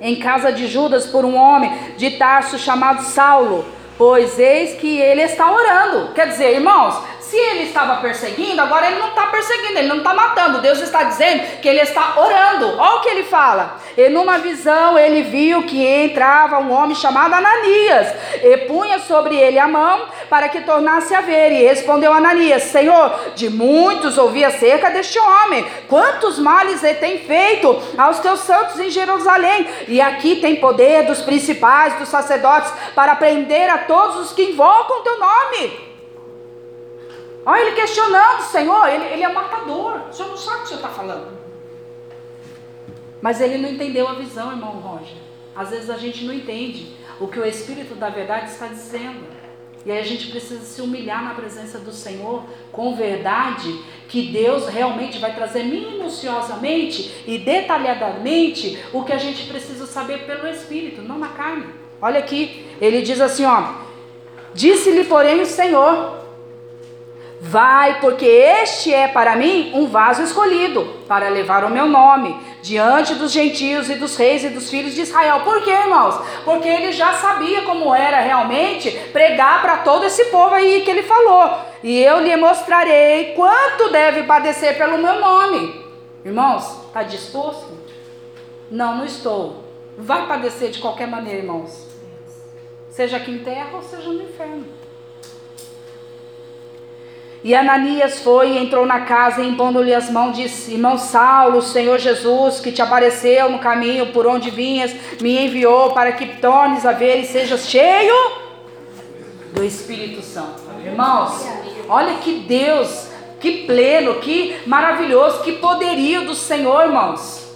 em casa de Judas por um homem de Tarso chamado Saulo, pois eis que ele está orando. Quer dizer, irmãos, se ele estava perseguindo, agora ele não está perseguindo, ele não está matando. Deus está dizendo que ele está orando. Olha o que ele fala. E numa visão ele viu que entrava um homem chamado Ananias e punha sobre ele a mão para que tornasse a ver. E respondeu Ananias: Senhor, de muitos ouvi acerca deste homem. Quantos males ele tem feito aos teus santos em Jerusalém? E aqui tem poder dos principais, dos sacerdotes, para prender a todos os que invocam teu nome. Olha ele questionando, Senhor, ele, ele é matador. O senhor não sabe o que o senhor está falando. Mas ele não entendeu a visão, irmão Roger. às vezes a gente não entende o que o Espírito da verdade está dizendo. E aí a gente precisa se humilhar na presença do Senhor com verdade, que Deus realmente vai trazer minuciosamente e detalhadamente o que a gente precisa saber pelo Espírito, não na carne. Olha aqui, ele diz assim, ó: Disse-lhe, porém, o Senhor: Vai, porque este é para mim um vaso escolhido para levar o meu nome diante dos gentios e dos reis e dos filhos de Israel. Por quê, irmãos? Porque ele já sabia como era realmente pregar para todo esse povo aí que ele falou. E eu lhe mostrarei quanto deve padecer pelo meu nome. Irmãos, está disposto? Não, não estou. Vai padecer de qualquer maneira, irmãos. Seja aqui em terra ou seja no inferno. E Ananias foi e entrou na casa, e impondo-lhe as mãos, disse: Irmão Saulo, o Senhor Jesus, que te apareceu no caminho por onde vinhas, me enviou para que tornes a ver e sejas cheio do Espírito Santo. Irmãos, olha que Deus, que pleno, que maravilhoso, que poderio do Senhor, irmãos.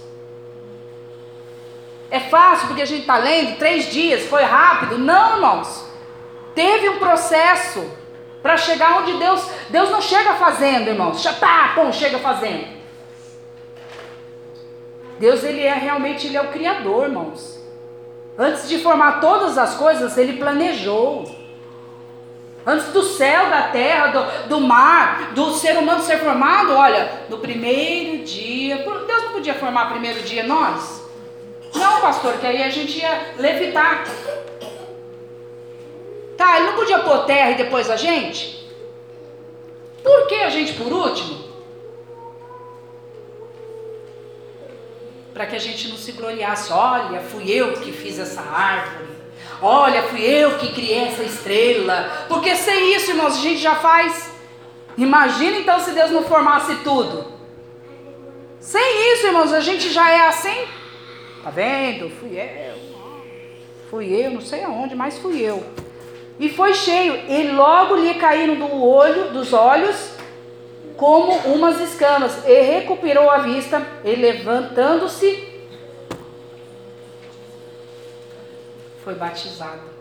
É fácil porque a gente está lendo, três dias, foi rápido. Não, irmãos. Teve um processo para chegar onde Deus, Deus não chega fazendo, irmãos. Tá, pum, chega fazendo. Deus ele é realmente ele é o criador, irmãos. Antes de formar todas as coisas, ele planejou. Antes do céu, da terra, do, do mar, do ser humano ser formado, olha, no primeiro dia. Deus não podia formar primeiro dia nós? Não, pastor, que aí a gente ia levitar. Tá, ele não podia pôr terra e depois a gente? Por que a gente por último? Para que a gente não se gloriasse. Olha, fui eu que fiz essa árvore. Olha, fui eu que criei essa estrela. Porque sem isso, irmãos, a gente já faz. Imagina então se Deus não formasse tudo. Sem isso, irmãos, a gente já é assim. Tá vendo? Fui eu. Fui eu, não sei aonde, mas fui eu. E foi cheio, e logo lhe caíram do olho, dos olhos, como umas escamas, e recuperou a vista, e levantando-se, foi batizado.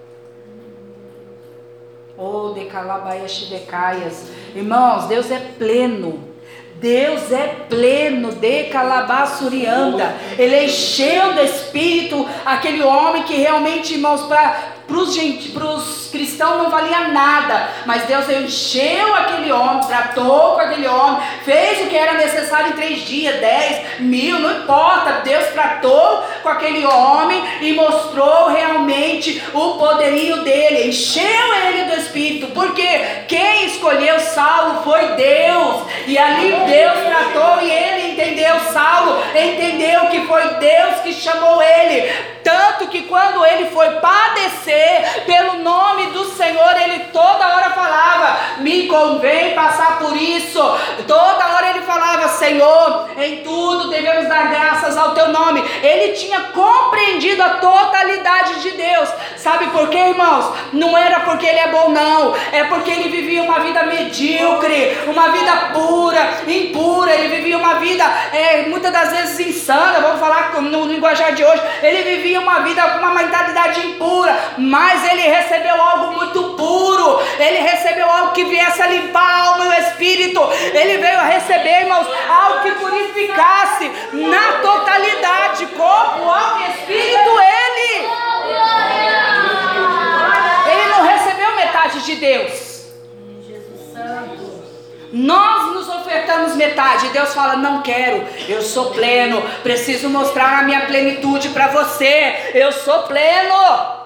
Oh, decalabaia decaias. Irmãos, Deus é pleno. Deus é pleno de calabaçurianda. Ele encheu do Espírito aquele homem que realmente, irmãos, para os cristãos não valia nada, mas Deus encheu aquele homem, tratou com aquele homem, fez o que era necessário em três dias, dez, mil, não importa. Deus tratou com aquele homem e mostrou realmente o poderio dele, encheu ele do Espírito, porque quem escolheu Saulo foi Deus, e ali Deus tratou e ele entendeu. Saulo entendeu que foi Deus que chamou ele, tanto que quando ele foi padecer pelo nome do Senhor, ele toda hora falava: Me convém passar por isso. Toda hora ele falava: Senhor, em tudo devemos dar graças ao teu nome. Ele tinha compreendido a totalidade de Deus. Sabe por quê, irmãos? Não era porque ele é bom, não. É porque ele vivia uma vida medíocre, uma vida pura, impura. Ele vivia uma vida, é, muitas das vezes, insana. Vamos falar no linguajar de hoje. Ele vivia uma vida com uma mentalidade impura, mas ele recebeu algo muito puro. Ele recebeu algo que viesse a limpar a alma e o espírito. Ele veio a receber, irmãos, algo que purificasse na totalidade, corpo, alma e espírito. Ele. Ele não recebeu metade de Deus. Nós nos ofertamos metade. Deus fala: Não quero, eu sou pleno. Preciso mostrar a minha plenitude para você. Eu sou pleno.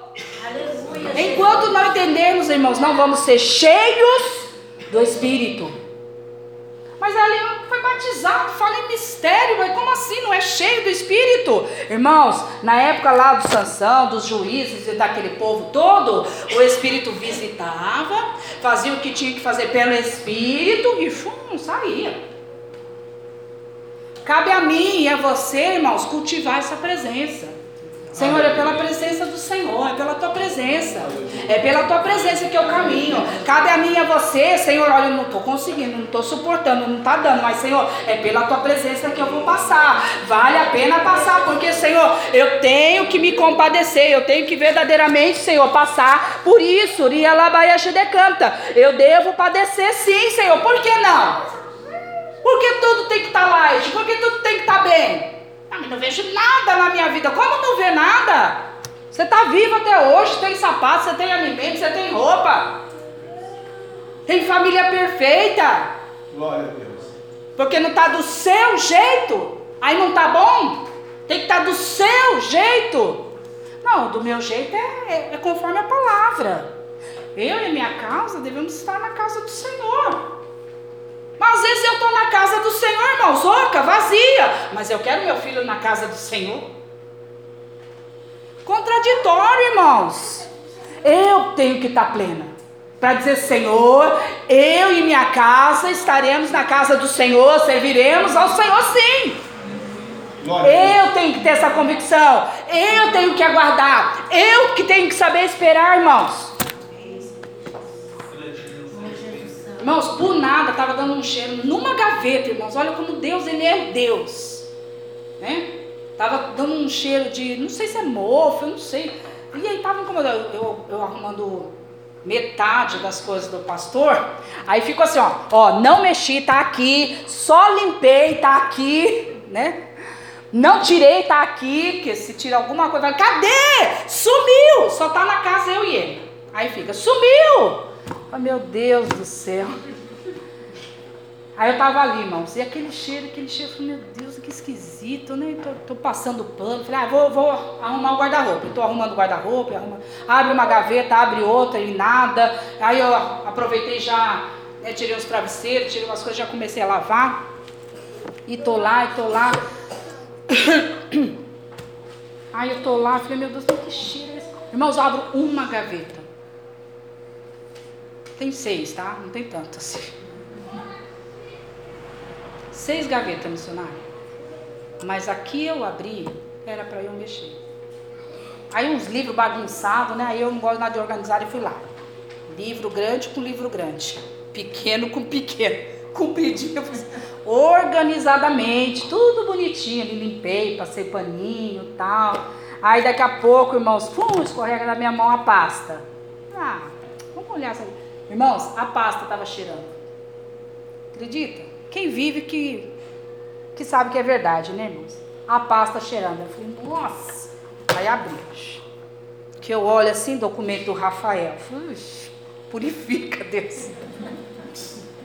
Enquanto não entendermos, irmãos, não vamos ser cheios do Espírito. Mas ali foi batizado, fala em mistério, mas como assim? Não é cheio do Espírito? Irmãos, na época lá do Sansão, dos juízes e daquele povo todo, o Espírito visitava, fazia o que tinha que fazer pelo Espírito e chum, saía. Cabe a mim e a você, irmãos, cultivar essa presença. Senhor, é pela presença do Senhor, é pela tua presença. É pela tua presença que eu caminho. Cabe a mim e a você, Senhor, olha, eu não estou conseguindo, não estou suportando, não está dando, mas Senhor, é pela tua presença que eu vou passar. Vale a pena passar, porque Senhor, eu tenho que me compadecer, eu tenho que verdadeiramente, Senhor, passar por isso. Ria Labaiache de canta. Eu devo padecer sim, Senhor. Por que não? Porque tudo tem que estar tá light, porque tudo tem que estar tá bem. Ah, mas não vejo nada na minha vida. Como não vê nada? Você está vivo até hoje, tem sapato, você tem alimento, você tem roupa. Tem família perfeita. Glória a Deus. Porque não está do seu jeito. Aí não está bom. Tem que estar tá do seu jeito. Não, do meu jeito é, é, é conforme a palavra. Eu e minha casa devemos estar na casa do Senhor. Mas às vezes eu estou na casa do Senhor, irmãos, oca, vazia. Mas eu quero meu filho na casa do Senhor. Contraditório, irmãos. Eu tenho que estar plena. Para dizer, Senhor, eu e minha casa estaremos na casa do Senhor, serviremos ao Senhor sim. Eu tenho que ter essa convicção. Eu tenho que aguardar. Eu que tenho que saber esperar, irmãos. Irmãos, por nada estava dando um cheiro numa gaveta, irmãos. Olha como Deus, ele é Deus. Né? Tava dando um cheiro de, não sei se é mofo, eu não sei. E aí estava incomodando, eu, eu arrumando metade das coisas do pastor. Aí ficou assim, ó, ó, não mexi, tá aqui, só limpei, tá aqui, né? Não tirei, tá aqui, porque se tira alguma coisa, cadê? Sumiu! Só tá na casa eu e ele. Aí fica, sumiu! Oh, meu Deus do céu. Aí eu tava ali, irmãos, e aquele cheiro, aquele cheiro, falei, meu Deus, que esquisito, né? Tô, tô passando pano, falei, ah, vou, vou arrumar o guarda-roupa. Estou arrumando o guarda-roupa, abre uma gaveta, abre outra e nada. Aí eu aproveitei já, né, tirei os travesseiros, tirei umas coisas, já comecei a lavar. E tô lá, e tô lá. Aí eu tô lá, falei, meu Deus, que cheiro é esse? Irmãos, eu abro uma gaveta. Tem seis, tá? Não tem tanto assim. Seis gavetas, missionário. Mas aqui eu abri, era para eu mexer. Aí uns livros bagunçados, né? Aí eu não gosto nada de organizar e fui lá. Livro grande com livro grande. Pequeno com pequeno. Compridinho. Organizadamente, tudo bonitinho. Ali limpei, passei paninho tal. Aí daqui a pouco, irmãos, pum, escorrega na minha mão a pasta. Ah, vamos olhar essa. Irmãos, a pasta estava cheirando. Acredita? Quem vive que, que sabe que é verdade, né, irmãos? A pasta cheirando. Eu falei, nossa. Aí abri. Que eu olho assim, documento do Rafael. purifica, Deus.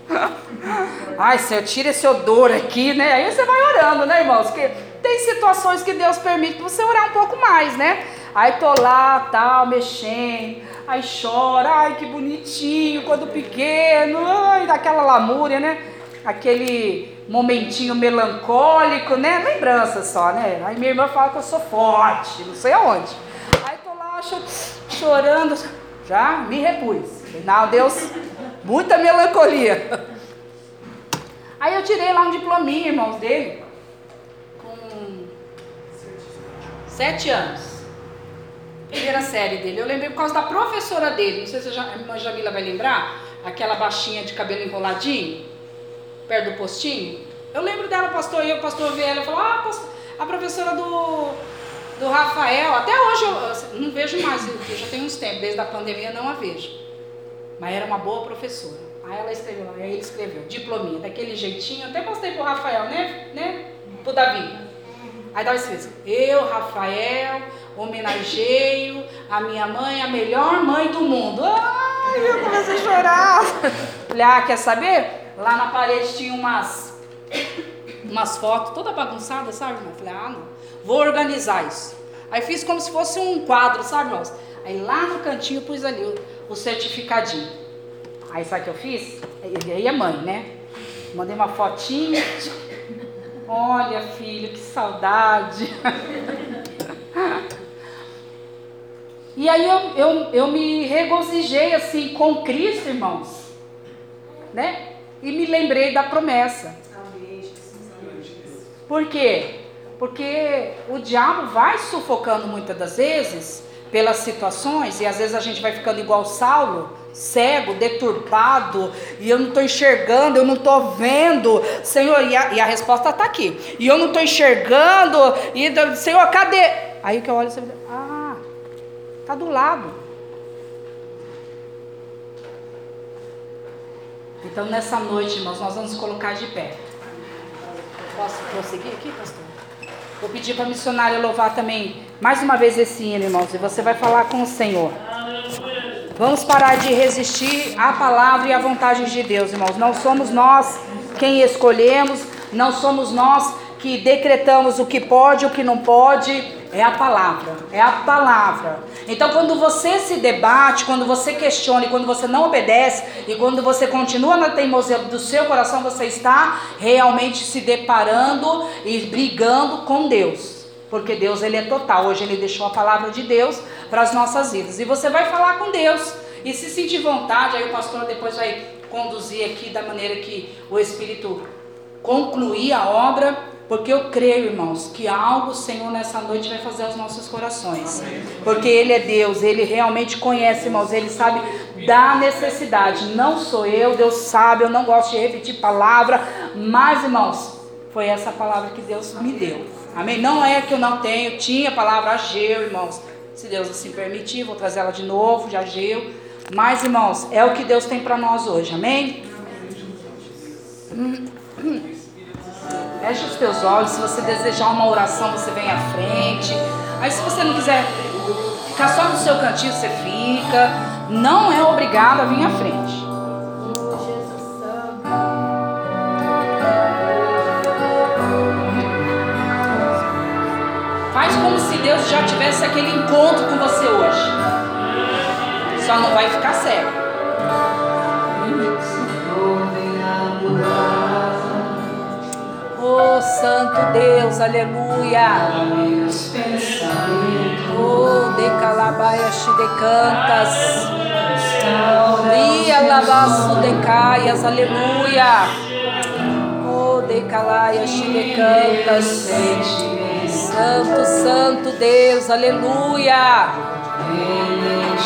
Ai, Senhor, tira esse odor aqui, né? Aí você vai orando, né, irmãos? Porque tem situações que Deus permite você orar um pouco mais, né? Aí tô lá, tal, mexendo. Aí chora, ai que bonitinho, quando pequeno, ai, daquela lamúria, né? Aquele momentinho melancólico, né? Lembrança só, né? Aí minha irmã fala que eu sou forte, não sei aonde. Aí tô lá chorando, já me repus. Não, Deus, muita melancolia. Aí eu tirei lá um diplominha, irmãos, dele, com sete anos primeira série dele. Eu lembrei por causa da professora dele. Não sei se a irmã Jamila vai lembrar. Aquela baixinha de cabelo enroladinho, perto do postinho. Eu lembro dela, pastor, e o pastor vê ela e falou: Ah, a professora do, do Rafael. Até hoje eu não vejo mais, eu já tenho uns tempos, desde a pandemia não a vejo. Mas era uma boa professora. Aí ela escreveu, aí ele escreveu, diplominha, daquele jeitinho. Até postei pro Rafael, né? né? Pro Davi. Aí estava escrito: Eu, Rafael homenageio a minha mãe, a melhor mãe do mundo. Ai, eu comecei a chorar. Falei, ah, quer saber? Lá na parede tinha umas, umas fotos toda bagunçada, sabe, irmão? Falei, ah, não, vou organizar isso. Aí fiz como se fosse um quadro, sabe, irmãos? Aí lá no cantinho pus ali o, o certificadinho. Aí sabe o que eu fiz? Aí a mãe, né? Mandei uma fotinha. Olha, filho, que saudade. E aí eu, eu, eu me regozijei assim com Cristo, irmãos. Né? E me lembrei da promessa. Por quê? Porque o diabo vai sufocando muitas das vezes pelas situações, e às vezes a gente vai ficando igual Saulo, cego, deturpado, e eu não estou enxergando, eu não estou vendo, Senhor, e a, e a resposta está aqui, e eu não estou enxergando, e Senhor, cadê? Aí que eu olho, ah, está do lado. Então nessa noite, irmãos, nós vamos colocar de pé. Posso prosseguir aqui, pastor? Vou pedir para a missionária louvar também mais uma vez esse hino, irmãos, e você vai falar com o Senhor. Vamos parar de resistir à palavra e à vontade de Deus, irmãos. Não somos nós quem escolhemos, não somos nós que decretamos o que pode e o que não pode. É a palavra, é a palavra. Então, quando você se debate, quando você questiona e quando você não obedece e quando você continua na teimosia do seu coração, você está realmente se deparando e brigando com Deus. Porque Deus ele é total. Hoje ele deixou a palavra de Deus para as nossas vidas. E você vai falar com Deus e se sentir vontade, aí o pastor depois vai conduzir aqui da maneira que o Espírito concluir a obra porque eu creio, irmãos, que algo o Senhor nessa noite vai fazer aos nossos corações. Porque Ele é Deus, Ele realmente conhece, irmãos, Ele sabe da necessidade. Não sou eu, Deus sabe, eu não gosto de repetir palavra, mas, irmãos, foi essa palavra que Deus me deu. Amém? Não é que eu não tenho, tinha a palavra Ageu, irmãos. Se Deus assim permitir, vou trazer ela de novo, de Ageu. Mas, irmãos, é o que Deus tem para nós hoje. Amém? Hum, hum. Feche os teus olhos. Se você desejar uma oração, você vem à frente. Aí, se você não quiser ficar só no seu cantinho, você fica. Não é obrigado a vir à frente. Faz como se Deus já tivesse aquele encontro com você hoje. Só não vai ficar cego. Oh, Santo Deus, aleluia. Oh, de calabaias de cantas. Lia labaço de caias, aleluia. Oh, de calaias de cantas. Santo, Santo Deus, aleluia. Ele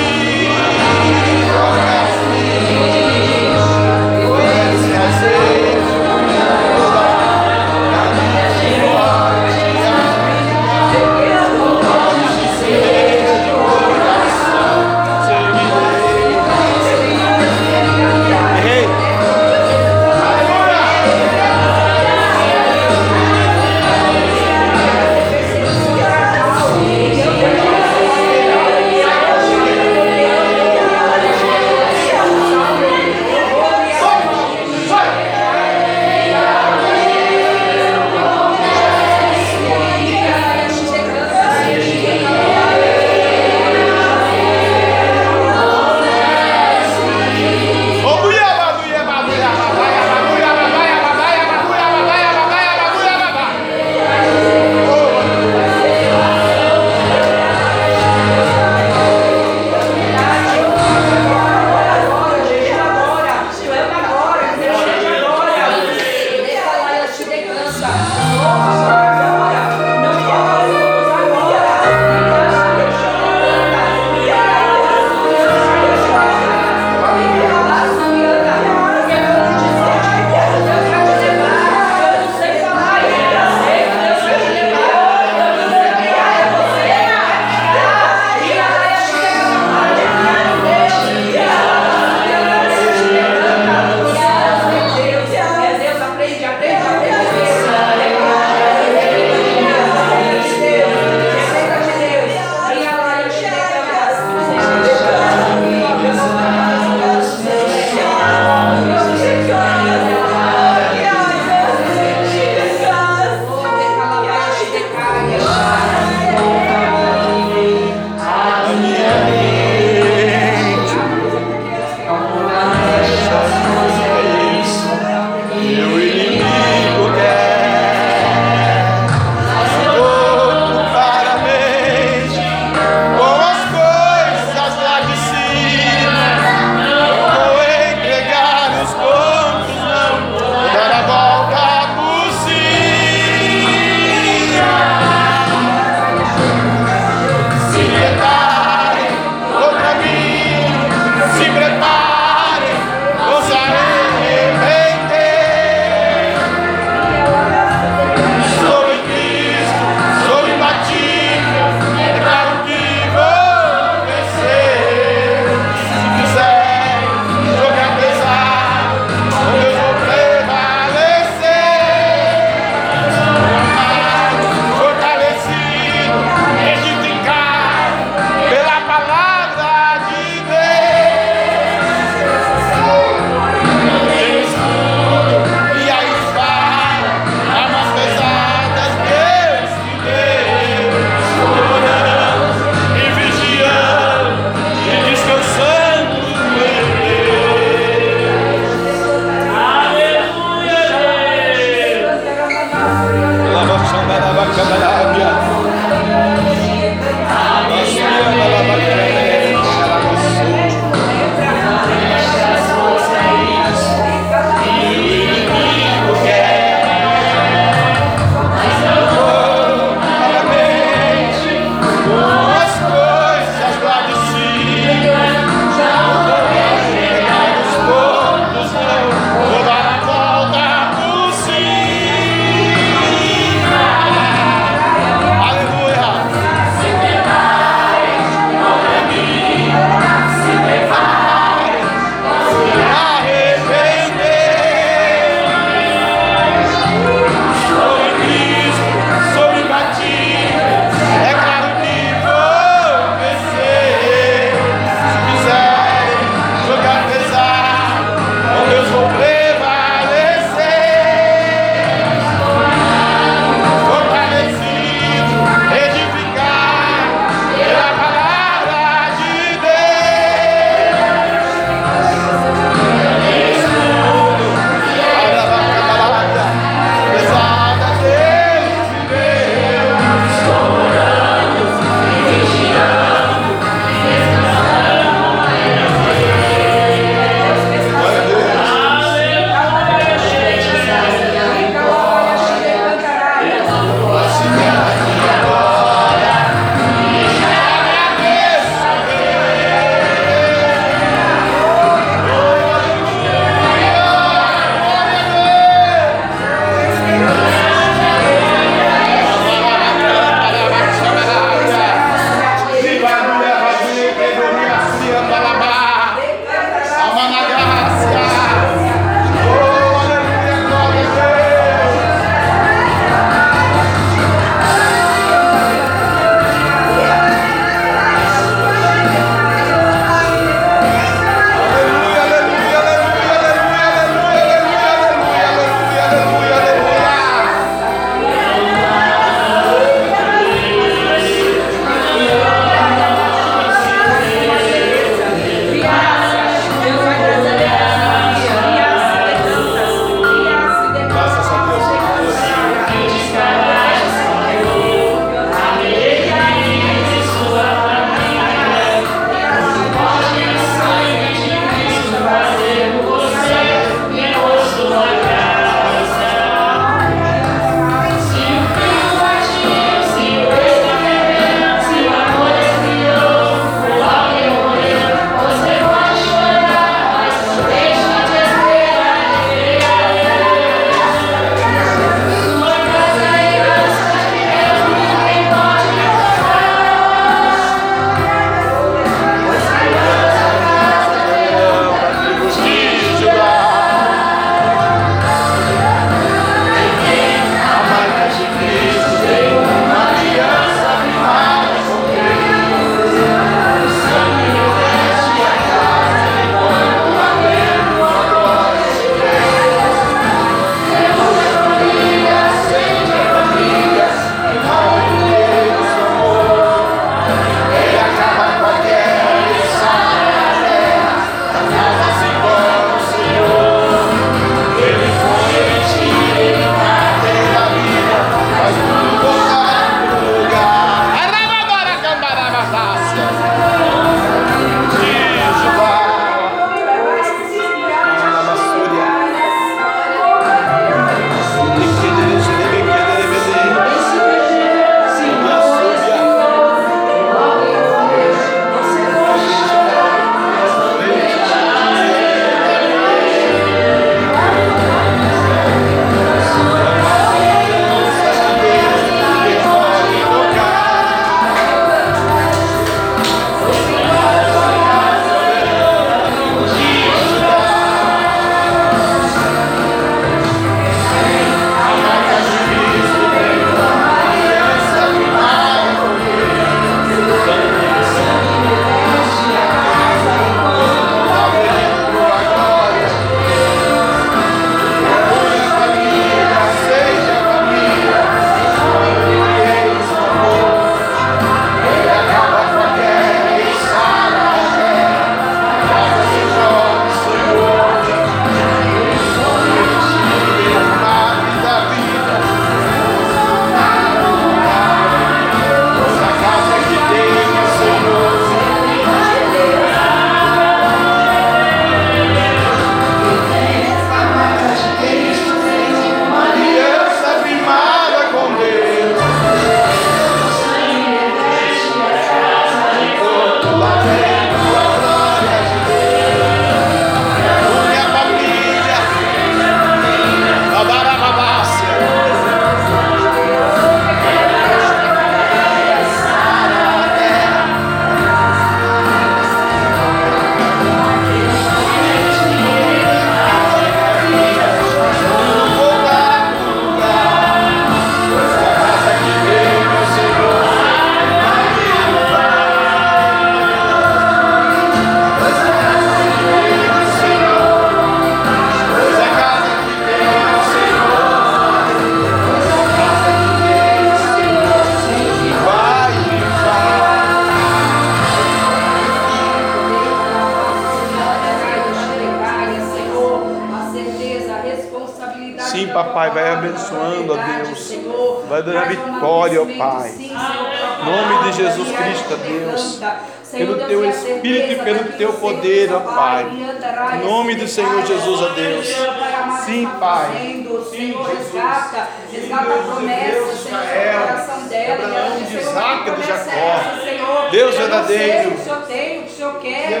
de Senhor, Isaac, que de Jacó. é essa, Senhor? Deus Eu não sei verdadeiro. o que o Senhor tem, o que o Senhor quer.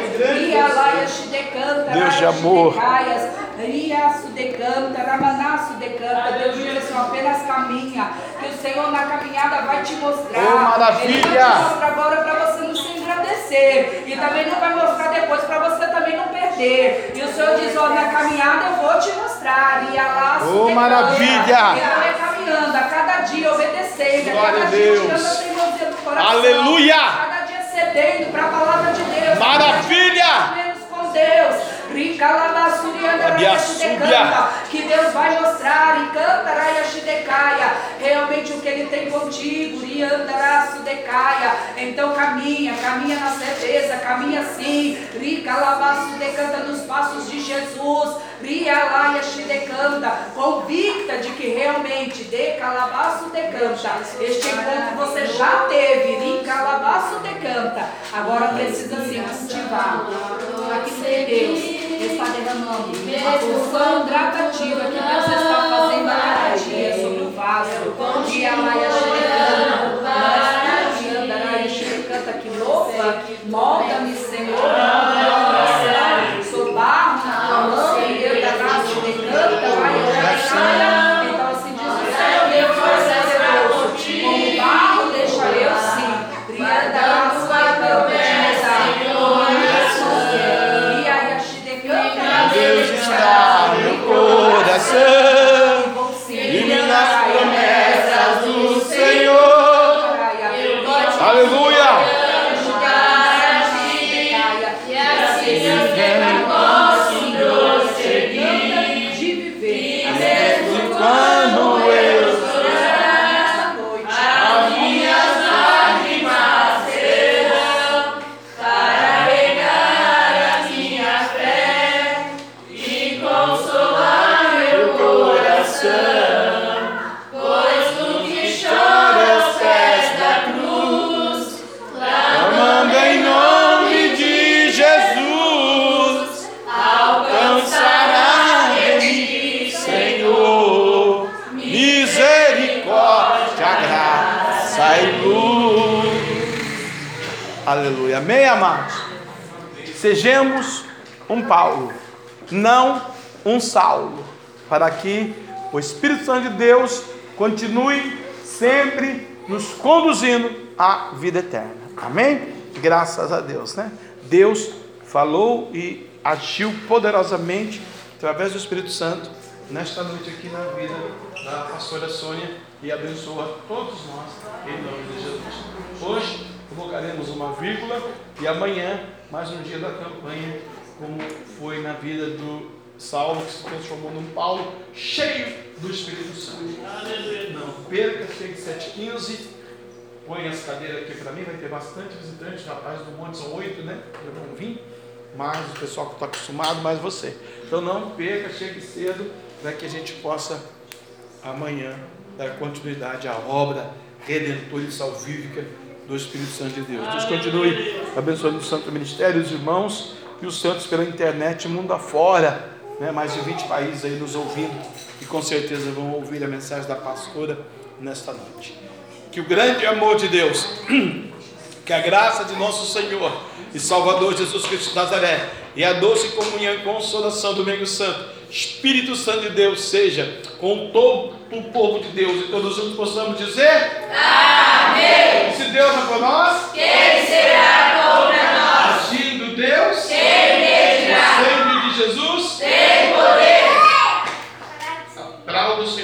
Deus de amor. ramanasso decanta. Deus diz assim, apenas caminha, que o Senhor na caminhada vai te mostrar. Oh, maravilha. Ele vai te mostrar agora para você não se engrandecer. E também não vai mostrar depois para você também não perder. E o Senhor diz, ó, na caminhada eu vou te mostrar. E lá Oh, maravilha. Caminhando, a cada dia obedecendo, a cada a dia Deus. tirando a teimosia do coração. Aleluia. Cada dia cedendo para a palavra de Deus. Maravilha. Menos com Deus. Que Deus vai mostrar e cantará Shidecaia. Realmente o que Ele tem contigo. E andará Sudecaia. Então caminha, caminha na certeza, caminha sim. Rica Labaço decanta nos passos de Jesus. Ria Laia Shidecanta. Convicta de que realmente de Calabaço decanta. Este encontro você já teve. Rica Labaço decanta. Agora precisa se cultivar. Aqui tem Deus está derramando a função gradativa que Deus está fazendo a cada dia sobre o vaso. E a Maia canta que louva, molda-me, Senhor. Sou barro na tua mão e eu da graça decanta, Maia Então Amém, amados? Sejamos um Paulo, não um Saulo, para que o Espírito Santo de Deus continue sempre nos conduzindo à vida eterna. Amém? Graças a Deus, né? Deus falou e agiu poderosamente através do Espírito Santo nesta noite aqui na vida da pastora Sônia e abençoa todos nós em nome de Jesus. Hoje colocaremos uma vírgula e amanhã mais um dia da campanha, como foi na vida do Saulo, que se transformou num Paulo cheio do Espírito Santo. Não perca, chegue 7h15. Põe as cadeiras aqui para mim, vai ter bastante visitante. Rapaz do monte são oito, né? Eu vão vir. Mais o pessoal que está acostumado, mais você. Então não perca, chegue cedo, para que a gente possa amanhã dar continuidade à obra redentora e salvífica do Espírito Santo de Deus. Deus continue abençoando o Santo Ministério, os irmãos e os santos pela internet, mundo afora, né? mais de 20 países aí nos ouvindo, e com certeza vão ouvir a mensagem da pastora nesta noite. Que o grande amor de Deus, que a graça de nosso Senhor e Salvador Jesus Cristo de Nazaré, e a doce comunhão e consolação do Domingo Santo, Espírito Santo de Deus, seja com todo o povo de Deus e todos juntos possamos dizer: Amém. Se Deus é por nós, quem será contra nós? Agindo Deus, quem? O sangue de Jesus tem poder. Aplauda o Senhor.